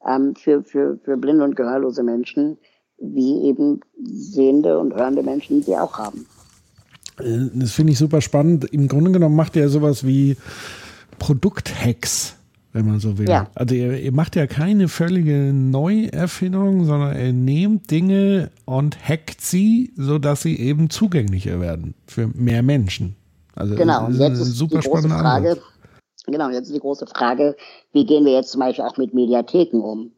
ähm, für, für, für blinde und gehörlose Menschen, wie eben sehende und hörende Menschen, die sie auch haben. Äh, das finde ich super spannend. Im Grunde genommen macht ihr sowas wie Produkthacks, wenn man so will. Ja. Also ihr, ihr, macht ja keine völlige Neuerfindung, sondern ihr nehmt Dinge und hackt sie, sodass sie eben zugänglicher werden für mehr Menschen. Also genau, jetzt ist super die große Frage. Antwort. Genau, jetzt ist die große Frage, wie gehen wir jetzt zum Beispiel auch mit Mediatheken um?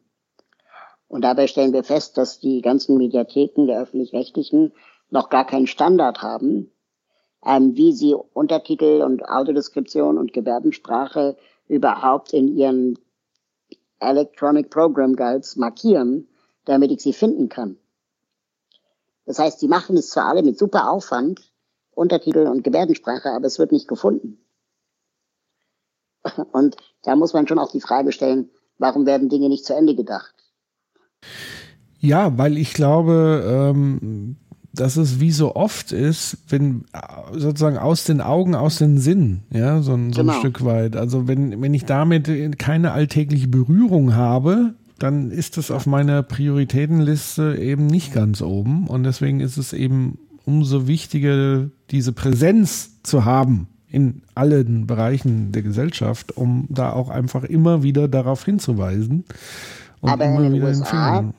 Und dabei stellen wir fest, dass die ganzen Mediatheken der öffentlich-rechtlichen noch gar keinen Standard haben, ähm, wie sie Untertitel und Audiodeskription und Gebärdensprache überhaupt in ihren Electronic Program Guides markieren, damit ich sie finden kann. Das heißt, sie machen es zwar alle mit super Aufwand, Untertitel und Gebärdensprache, aber es wird nicht gefunden. Und da muss man schon auch die Frage stellen, warum werden Dinge nicht zu Ende gedacht? Ja, weil ich glaube, ähm, dass es wie so oft ist, wenn sozusagen aus den Augen, aus den Sinn, ja, so, ein, so genau. ein Stück weit. Also wenn, wenn ich damit keine alltägliche Berührung habe, dann ist das auf meiner Prioritätenliste eben nicht ganz oben. Und deswegen ist es eben umso wichtiger, diese Präsenz zu haben in allen Bereichen der Gesellschaft, um da auch einfach immer wieder darauf hinzuweisen. Und Aber immer in den USA,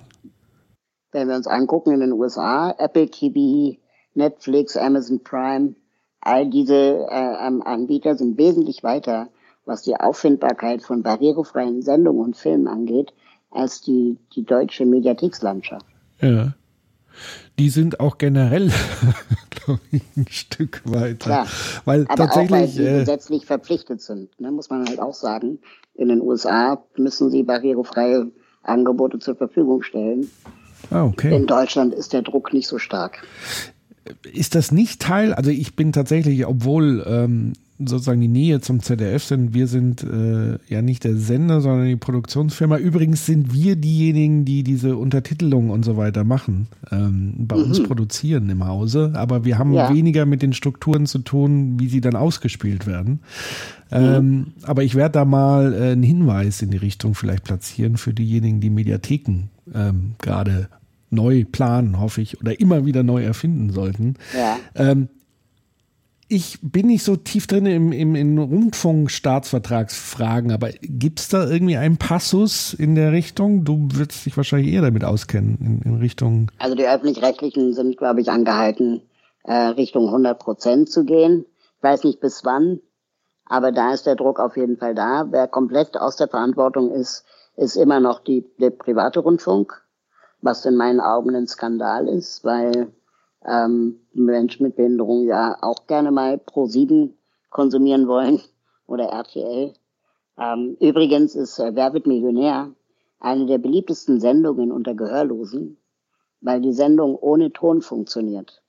wenn wir uns angucken, in den USA, Apple TV, Netflix, Amazon Prime, all diese äh, Anbieter sind wesentlich weiter, was die Auffindbarkeit von barrierefreien Sendungen und Filmen angeht, als die, die deutsche Mediathekslandschaft. Ja die sind auch generell, [laughs] glaube ich, ein Stück weiter. Klar, weil aber tatsächlich, auch weil sie äh, gesetzlich verpflichtet sind, ne, muss man halt auch sagen. In den USA müssen sie barrierefreie Angebote zur Verfügung stellen. Ah, okay. In Deutschland ist der Druck nicht so stark. Ist das nicht Teil, also ich bin tatsächlich, obwohl ähm, sozusagen die Nähe zum ZDF sind. Wir sind äh, ja nicht der Sender, sondern die Produktionsfirma. Übrigens sind wir diejenigen, die diese Untertitelung und so weiter machen, ähm, bei mhm. uns produzieren im Hause. Aber wir haben ja. weniger mit den Strukturen zu tun, wie sie dann ausgespielt werden. Mhm. Ähm, aber ich werde da mal äh, einen Hinweis in die Richtung vielleicht platzieren für diejenigen, die Mediatheken ähm, gerade neu planen, hoffe ich, oder immer wieder neu erfinden sollten. Ja. Ähm, ich bin nicht so tief drin im, im, in Rundfunkstaatsvertragsfragen, aber gibt es da irgendwie einen Passus in der Richtung? Du wirst dich wahrscheinlich eher damit auskennen, in, in Richtung. Also die Öffentlich-Rechtlichen sind, glaube ich, angehalten, äh, Richtung 100 Prozent zu gehen. Ich weiß nicht bis wann, aber da ist der Druck auf jeden Fall da. Wer komplett aus der Verantwortung ist, ist immer noch die, der private Rundfunk, was in meinen Augen ein Skandal ist, weil ähm, Menschen mit Behinderung ja auch gerne mal Pro 7 konsumieren wollen [laughs] oder RTL. Ähm, übrigens ist äh, Wer wird Millionär eine der beliebtesten Sendungen unter Gehörlosen, weil die Sendung ohne Ton funktioniert.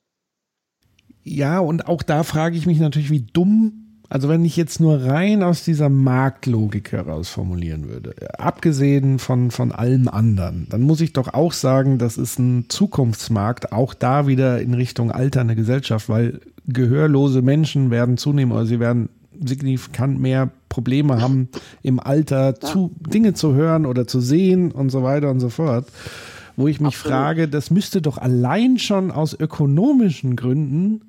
Ja, und auch da frage ich mich natürlich, wie dumm Also wenn ich jetzt nur rein aus dieser Marktlogik heraus formulieren würde, abgesehen von, von allem anderen, dann muss ich doch auch sagen, das ist ein Zukunftsmarkt, auch da wieder in Richtung alternde Gesellschaft, weil gehörlose Menschen werden zunehmen oder sie werden signifikant mehr Probleme haben, im Alter zu, Dinge zu hören oder zu sehen und so weiter und so fort. Wo ich mich Absolut. frage, das müsste doch allein schon aus ökonomischen Gründen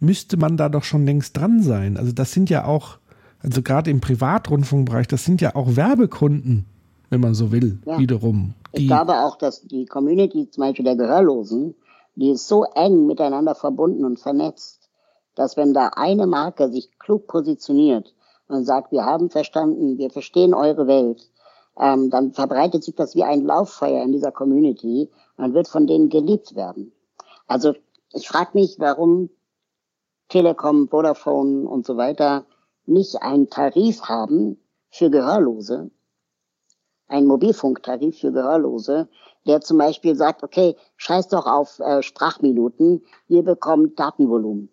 müsste man da doch schon längst dran sein. Also das sind ja auch, also gerade im Privatrundfunkbereich, das sind ja auch Werbekunden, wenn man so will, ja. wiederum. Ich glaube auch, dass die Community zum Beispiel der Gehörlosen, die ist so eng miteinander verbunden und vernetzt, dass wenn da eine Marke sich klug positioniert und sagt, wir haben verstanden, wir verstehen eure Welt, ähm, dann verbreitet sich das wie ein Lauffeuer in dieser Community und wird von denen geliebt werden. Also ich frage mich, warum Telekom, Vodafone und so weiter nicht einen Tarif haben für Gehörlose, einen Mobilfunktarif für Gehörlose, der zum Beispiel sagt, okay, scheiß doch auf äh, Sprachminuten, ihr bekommt Datenvolumen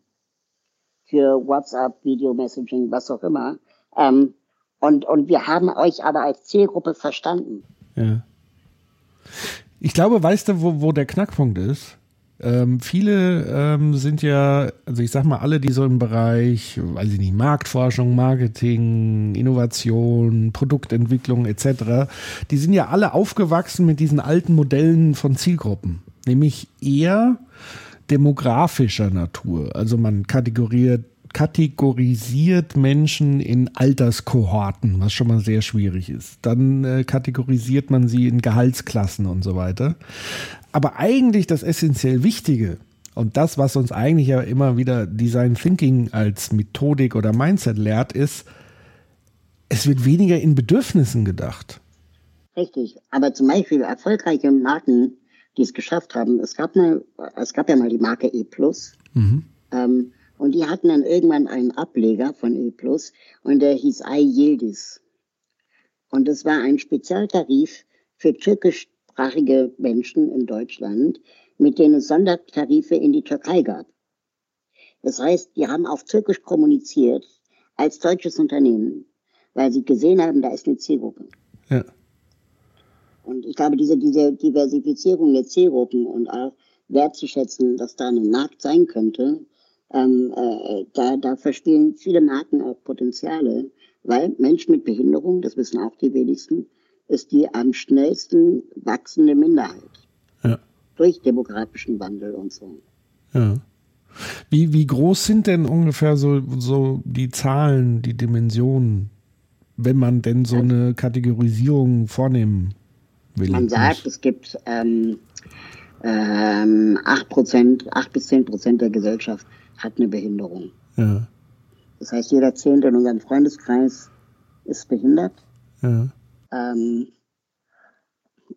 für WhatsApp, Video Messaging, was auch immer. Ähm, und, und wir haben euch aber als Zielgruppe verstanden. Ja. Ich glaube, weißt du, wo, wo der Knackpunkt ist? Ähm, viele ähm, sind ja, also ich sag mal, alle, die so im Bereich, weiß ich nicht, Marktforschung, Marketing, Innovation, Produktentwicklung etc., die sind ja alle aufgewachsen mit diesen alten Modellen von Zielgruppen, nämlich eher demografischer Natur. Also man kategoriert kategorisiert Menschen in Alterskohorten, was schon mal sehr schwierig ist. Dann äh, kategorisiert man sie in Gehaltsklassen und so weiter. Aber eigentlich das essentiell Wichtige und das, was uns eigentlich ja immer wieder Design Thinking als Methodik oder Mindset lehrt, ist, es wird weniger in Bedürfnissen gedacht. Richtig. Aber zum Beispiel erfolgreiche Marken, die es geschafft haben, es gab, eine, es gab ja mal die Marke E+. Mhm. Ähm, und die hatten dann irgendwann einen Ableger von E Plus und der hieß Yildiz. Und das war ein Spezialtarif für türkischsprachige Menschen in Deutschland, mit denen es Sondertarife in die Türkei gab. Das heißt, die haben auf Türkisch kommuniziert als deutsches Unternehmen, weil sie gesehen haben, da ist eine Zielgruppe. Ja. Und ich glaube, diese, diese Diversifizierung der Zielgruppen und auch wertzuschätzen, dass da ein Markt sein könnte, ähm, äh, da, da verspielen viele Marken auch Potenziale, weil Menschen mit Behinderung, das wissen auch die wenigsten, ist die am schnellsten wachsende Minderheit. Ja. Durch demografischen Wandel und so. Ja. Wie, wie groß sind denn ungefähr so, so die Zahlen, die Dimensionen, wenn man denn so eine Kategorisierung vornehmen will? Man sagt, es gibt ähm, ähm, 8%, 8 bis 10 Prozent der Gesellschaft hat eine Behinderung. Ja. Das heißt, jeder Zehnte in unserem Freundeskreis ist behindert. Ja. Ähm,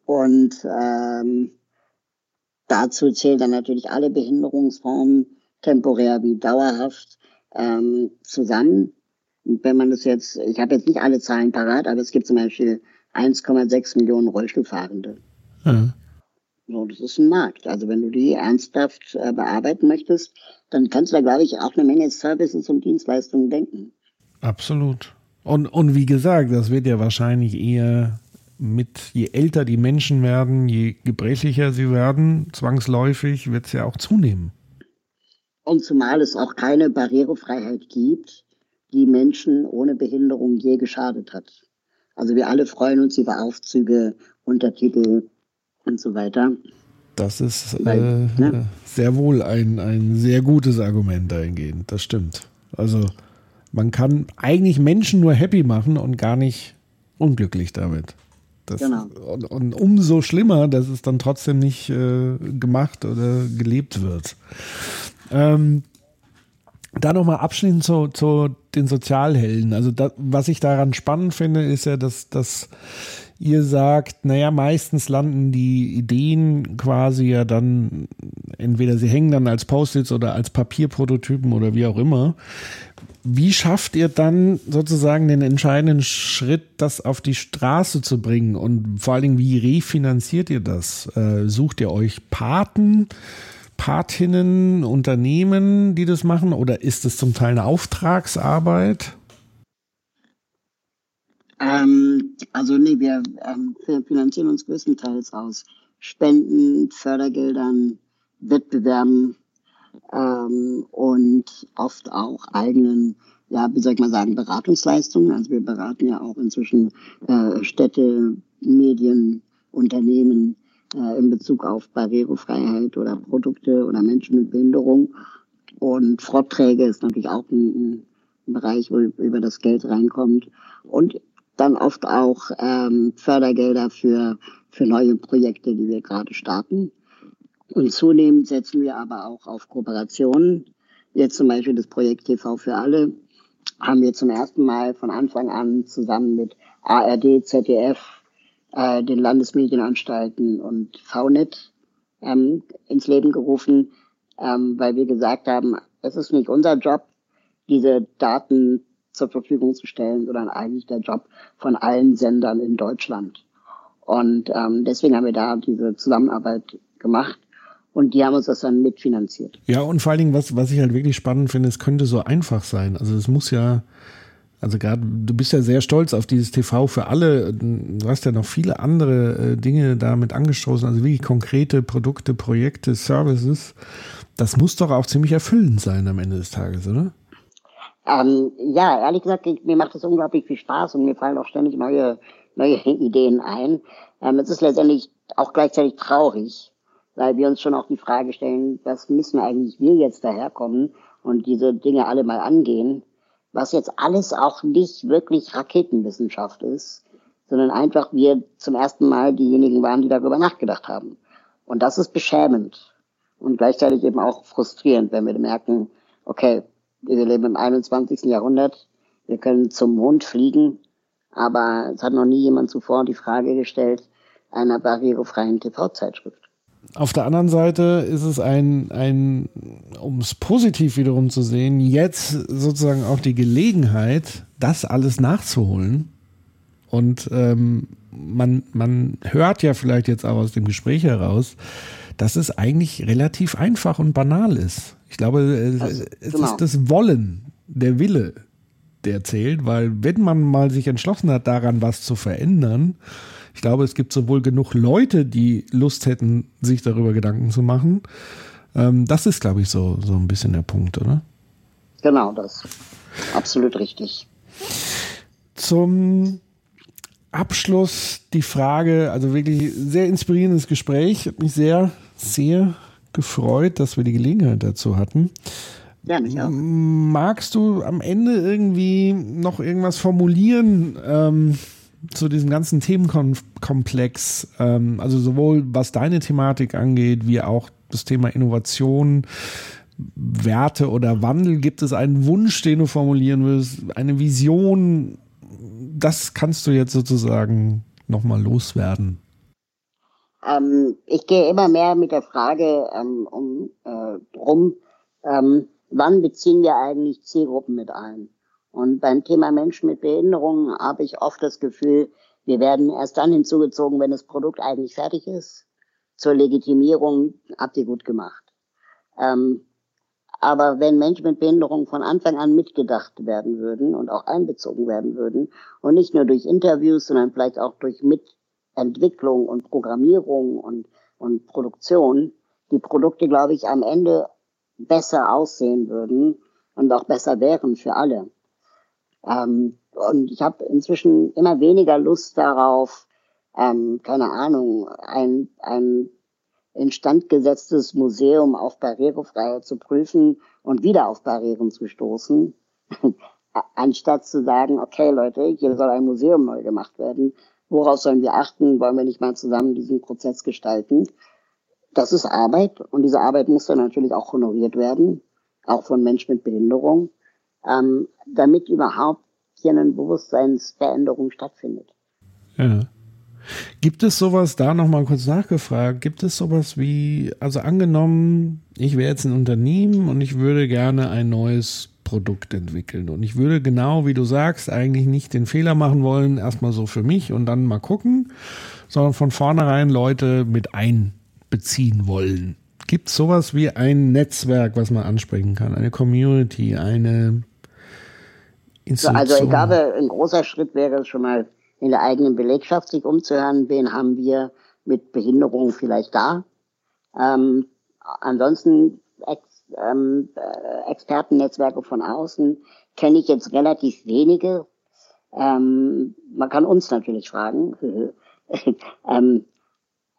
und ähm, dazu zählen dann natürlich alle Behinderungsformen, temporär wie dauerhaft, ähm, zusammen. Und wenn man das jetzt, ich habe jetzt nicht alle Zahlen parat, aber es gibt zum Beispiel 1,6 Millionen Rollstuhlfahrende. Ja. So, das ist ein Markt. Also wenn du die ernsthaft äh, bearbeiten möchtest, dann kannst du da, glaube ich, auch eine Menge Services und Dienstleistungen denken. Absolut. Und, und wie gesagt, das wird ja wahrscheinlich eher mit, je älter die Menschen werden, je gebrechlicher sie werden, zwangsläufig wird es ja auch zunehmen. Und zumal es auch keine Barrierefreiheit gibt, die Menschen ohne Behinderung je geschadet hat. Also wir alle freuen uns über Aufzüge, Untertitel, und so weiter. Das ist Weil, äh, ne? sehr wohl ein, ein sehr gutes Argument dahingehend. Das stimmt. Also man kann eigentlich Menschen nur happy machen und gar nicht unglücklich damit. Das, genau. Und, und, umso schlimmer, dass es dann trotzdem nicht äh, gemacht oder gelebt wird. Ähm, da nochmal abschließend zu, zu den Sozialhelden. Also da, was ich daran spannend finde, ist ja, dass, dass ihr sagt, naja, meistens landen die Ideen quasi ja dann, entweder sie hängen dann als Post-its oder als Papierprototypen oder wie auch immer. Wie schafft ihr dann sozusagen den entscheidenden Schritt, das auf die Straße zu bringen? Und vor allen Dingen, wie refinanziert ihr das? Äh, sucht ihr euch Paten? Expertinnen, Unternehmen, die das machen, oder ist es zum Teil eine Auftragsarbeit? Ähm, also nee, wir ähm, finanzieren uns größtenteils aus Spenden, Fördergeldern, Wettbewerben ähm, und oft auch eigenen, ja, wie soll ich mal sagen, Beratungsleistungen. Also wir beraten ja auch inzwischen äh, Städte, Medien, Unternehmen äh, in Bezug auf Barrierefreiheit oder Produkte oder Menschen mit Behinderung. Und Vorträge ist natürlich auch ein, ein Bereich, wo über das Geld reinkommt. Und dann oft auch ähm, Fördergelder für, für neue Projekte, die wir gerade starten. Und zunehmend setzen wir aber auch auf Kooperationen. Jetzt zum Beispiel das Projekt TV für alle haben wir zum ersten Mal von Anfang an zusammen mit ARD, ZDF, äh, den Landesmedienanstalten und VNet ähm, ins Leben gerufen, ähm, weil wir gesagt haben, es ist nicht unser Job, diese Daten zur Verfügung zu stellen, sondern eigentlich der Job von allen Sendern in Deutschland. Und ähm, deswegen haben wir da diese Zusammenarbeit gemacht und die haben uns das dann mitfinanziert. Ja, und vor allen Dingen, was, was ich halt wirklich spannend finde, es könnte so einfach sein. Also es muss ja, also gerade, du bist ja sehr stolz auf dieses TV für alle. Du hast ja noch viele andere äh, Dinge damit angestoßen, also wirklich konkrete Produkte, Projekte, Services. Das muss doch auch ziemlich erfüllend sein am Ende des Tages, oder? Ähm, ja, ehrlich gesagt, mir macht das unglaublich viel Spaß und mir fallen auch ständig neue, neue [laughs] Ideen ein. Ähm, es ist letztendlich auch gleichzeitig traurig, weil wir uns schon auch die Frage stellen, was müssen eigentlich wir jetzt daherkommen und diese Dinge alle mal angehen, was jetzt alles auch nicht wirklich Raketenwissenschaft ist, sondern einfach wir zum ersten Mal diejenigen waren, die darüber nachgedacht haben. Und das ist beschämend und gleichzeitig eben auch frustrierend, wenn wir merken, okay, wir leben im 21. Jahrhundert, wir können zum Mond fliegen, aber es hat noch nie jemand zuvor die Frage gestellt einer barrierefreien TV-Zeitschrift. Auf der anderen Seite ist es ein, ein, um es positiv wiederum zu sehen, jetzt sozusagen auch die Gelegenheit, das alles nachzuholen. Und ähm, man, man hört ja vielleicht jetzt auch aus dem Gespräch heraus, dass es eigentlich relativ einfach und banal ist. Ich glaube, also, es genau. ist das Wollen, der Wille, der zählt, weil wenn man mal sich entschlossen hat, daran was zu verändern, ich glaube, es gibt sowohl genug Leute, die Lust hätten, sich darüber Gedanken zu machen. Ähm, das ist, glaube ich, so, so ein bisschen der Punkt, oder? Genau, das. Absolut richtig. Zum Abschluss die Frage, also wirklich sehr inspirierendes Gespräch, hat mich sehr, sehr gefreut, dass wir die Gelegenheit dazu hatten. Ja, mich auch. Magst du am Ende irgendwie noch irgendwas formulieren? Ähm, zu diesem ganzen Themenkomplex, ähm, also sowohl was deine Thematik angeht, wie auch das Thema Innovation, Werte oder Wandel, gibt es einen Wunsch, den du formulieren willst, eine Vision? Das kannst du jetzt sozusagen nochmal loswerden. Ähm, ich gehe immer mehr mit der Frage ähm, um, äh, drum, ähm, wann beziehen wir eigentlich Zielgruppen mit ein? Und beim Thema Menschen mit Behinderungen habe ich oft das Gefühl, wir werden erst dann hinzugezogen, wenn das Produkt eigentlich fertig ist. Zur Legitimierung habt ihr gut gemacht. Ähm, aber wenn Menschen mit Behinderung von Anfang an mitgedacht werden würden und auch einbezogen werden würden und nicht nur durch Interviews, sondern vielleicht auch durch Mitentwicklung und Programmierung und, und Produktion, die Produkte, glaube ich, am Ende besser aussehen würden und auch besser wären für alle. Ähm, und ich habe inzwischen immer weniger Lust darauf, ähm, keine Ahnung, ein, ein instand gesetztes Museum auf Barrierefreiheit zu prüfen und wieder auf Barrieren zu stoßen, [laughs] anstatt zu sagen, okay Leute, hier soll ein Museum neu gemacht werden. Worauf sollen wir achten? Wollen wir nicht mal zusammen diesen Prozess gestalten? Das ist Arbeit und diese Arbeit muss dann natürlich auch honoriert werden, auch von Menschen mit Behinderung ähm, damit überhaupt hier eine Bewusstseinsveränderung stattfindet. Ja. Gibt es sowas, da nochmal kurz nachgefragt, gibt es sowas wie, also angenommen, ich wäre jetzt ein Unternehmen und ich würde gerne ein neues Produkt entwickeln und ich würde genau, wie du sagst, eigentlich nicht den Fehler machen wollen, erstmal so für mich und dann mal gucken, sondern von vornherein Leute mit einbeziehen wollen. Gibt es sowas wie ein Netzwerk, was man ansprechen kann? Eine Community, eine Institution? Also ich glaube, ein großer Schritt wäre es schon mal in der eigenen Belegschaft sich umzuhören, wen haben wir mit Behinderung vielleicht da. Ähm, ansonsten Ex, ähm, äh, Expertennetzwerke von außen kenne ich jetzt relativ wenige. Ähm, man kann uns natürlich fragen. [laughs] ähm,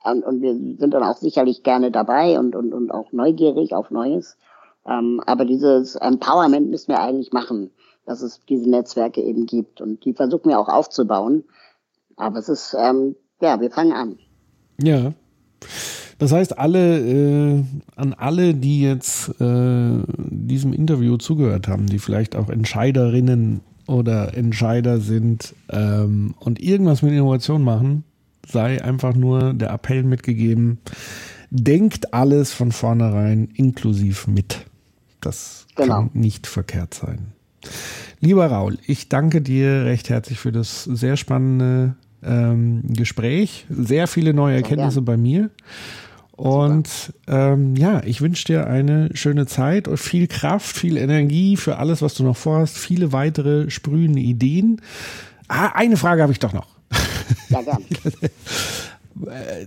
und, und, wir sind dann auch sicherlich gerne dabei und, und, und auch neugierig auf Neues. Ähm, aber dieses Empowerment müssen wir eigentlich machen, dass es diese Netzwerke eben gibt. Und die versuchen wir auch aufzubauen. Aber es ist, ähm, ja, wir fangen an. Ja. Das heißt, alle, äh, an alle, die jetzt äh, diesem Interview zugehört haben, die vielleicht auch Entscheiderinnen oder Entscheider sind ähm, und irgendwas mit Innovation machen, sei einfach nur der Appell mitgegeben, denkt alles von vornherein inklusiv mit. Das genau. kann nicht verkehrt sein. Lieber Raul, ich danke dir recht herzlich für das sehr spannende ähm, Gespräch. Sehr viele neue Erkenntnisse ja. bei mir. Und ähm, ja, ich wünsche dir eine schöne Zeit und viel Kraft, viel Energie für alles, was du noch vorhast, viele weitere sprühende Ideen. Ah, eine Frage habe ich doch noch. Ja. [laughs]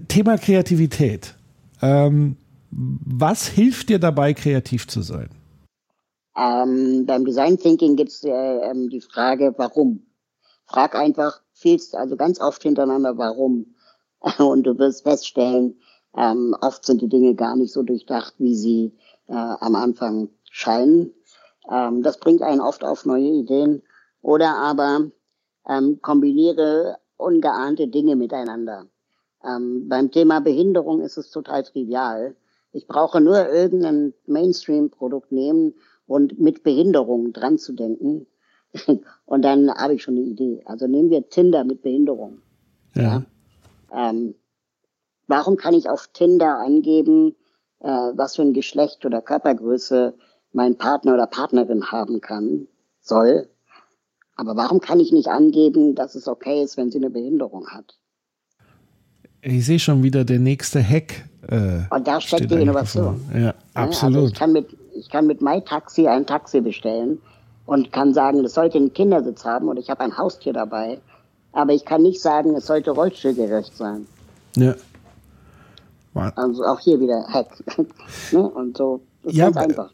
Thema Kreativität. Ähm, was hilft dir dabei, kreativ zu sein? Ähm, beim Design Thinking gibt es äh, ähm, die Frage, warum. Frag einfach, fehlst also ganz oft hintereinander, warum. [laughs] Und du wirst feststellen, ähm, oft sind die Dinge gar nicht so durchdacht, wie sie äh, am Anfang scheinen. Ähm, das bringt einen oft auf neue Ideen. Oder aber ähm, kombiniere ungeahnte Dinge miteinander. Ähm, beim Thema Behinderung ist es total trivial. Ich brauche nur irgendein Mainstream-Produkt nehmen und mit Behinderung dran zu denken. [laughs] und dann habe ich schon eine Idee. Also nehmen wir Tinder mit Behinderung. Ja. ja? Ähm, warum kann ich auf Tinder angeben, äh, was für ein Geschlecht oder Körpergröße mein Partner oder Partnerin haben kann, soll? Aber warum kann ich nicht angeben, dass es okay ist, wenn sie eine Behinderung hat? Ich sehe schon wieder der nächste Hack. Äh, Und da steckt die Innovation. Ja, absolut. Also ich kann mit, ich kann mit MyTaxi ein Taxi bestellen und kann sagen, es sollte einen Kindersitz haben und ich habe ein Haustier dabei. Aber ich kann nicht sagen, es sollte rollstuhlgerecht sein. Ja. Also auch hier wieder Hack. [laughs] ne? Und so. Das ist ja, ganz einfach.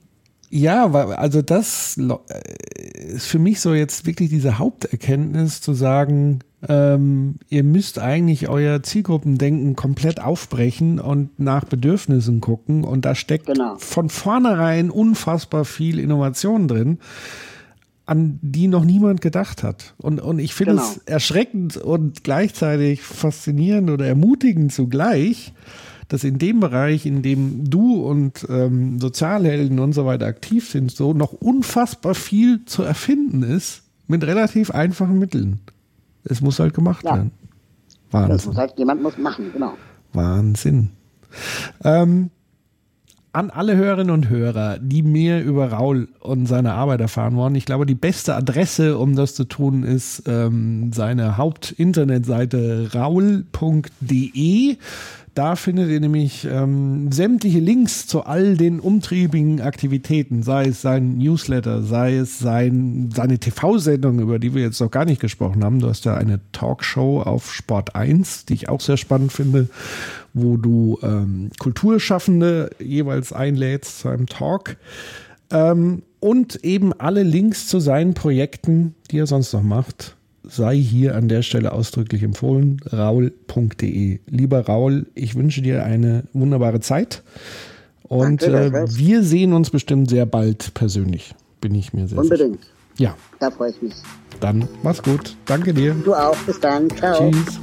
Ja, also das äh, ist für mich so jetzt wirklich diese Haupterkenntnis zu sagen, ähm, ihr müsst eigentlich euer Zielgruppendenken komplett aufbrechen und nach Bedürfnissen gucken und da steckt genau. von vornherein unfassbar viel Innovation drin, an die noch niemand gedacht hat. Und, und ich finde genau. es erschreckend und gleichzeitig faszinierend oder ermutigend zugleich, dass in dem Bereich, in dem du und ähm, Sozialhelden und so weiter aktiv sind, so noch unfassbar viel zu erfinden ist mit relativ einfachen Mitteln. Es muss halt gemacht ja. werden. Wahnsinn. Das muss halt jemand muss machen, genau. Wahnsinn. Ähm, an alle Hörerinnen und Hörer, die mehr über Raul und seine Arbeit erfahren wollen. Ich glaube, die beste Adresse, um das zu tun, ist ähm, seine Hauptinternetseite raul.de. Da findet ihr nämlich ähm, sämtliche Links zu all den umtriebigen Aktivitäten, sei es sein Newsletter, sei es sein, seine TV-Sendung, über die wir jetzt noch gar nicht gesprochen haben. Du hast ja eine Talkshow auf Sport 1, die ich auch sehr spannend finde, wo du ähm, Kulturschaffende jeweils einlädst zu einem Talk. Ähm, und eben alle Links zu seinen Projekten, die er sonst noch macht sei hier an der Stelle ausdrücklich empfohlen, raul.de. Lieber Raul, ich wünsche dir eine wunderbare Zeit und Danke, äh, wir sehen uns bestimmt sehr bald persönlich, bin ich mir sehr Unbedingt. sicher. Ja. Da freue ich mich. Dann mach's gut. Danke dir. Du auch. Bis dann. Ciao. Tschüss.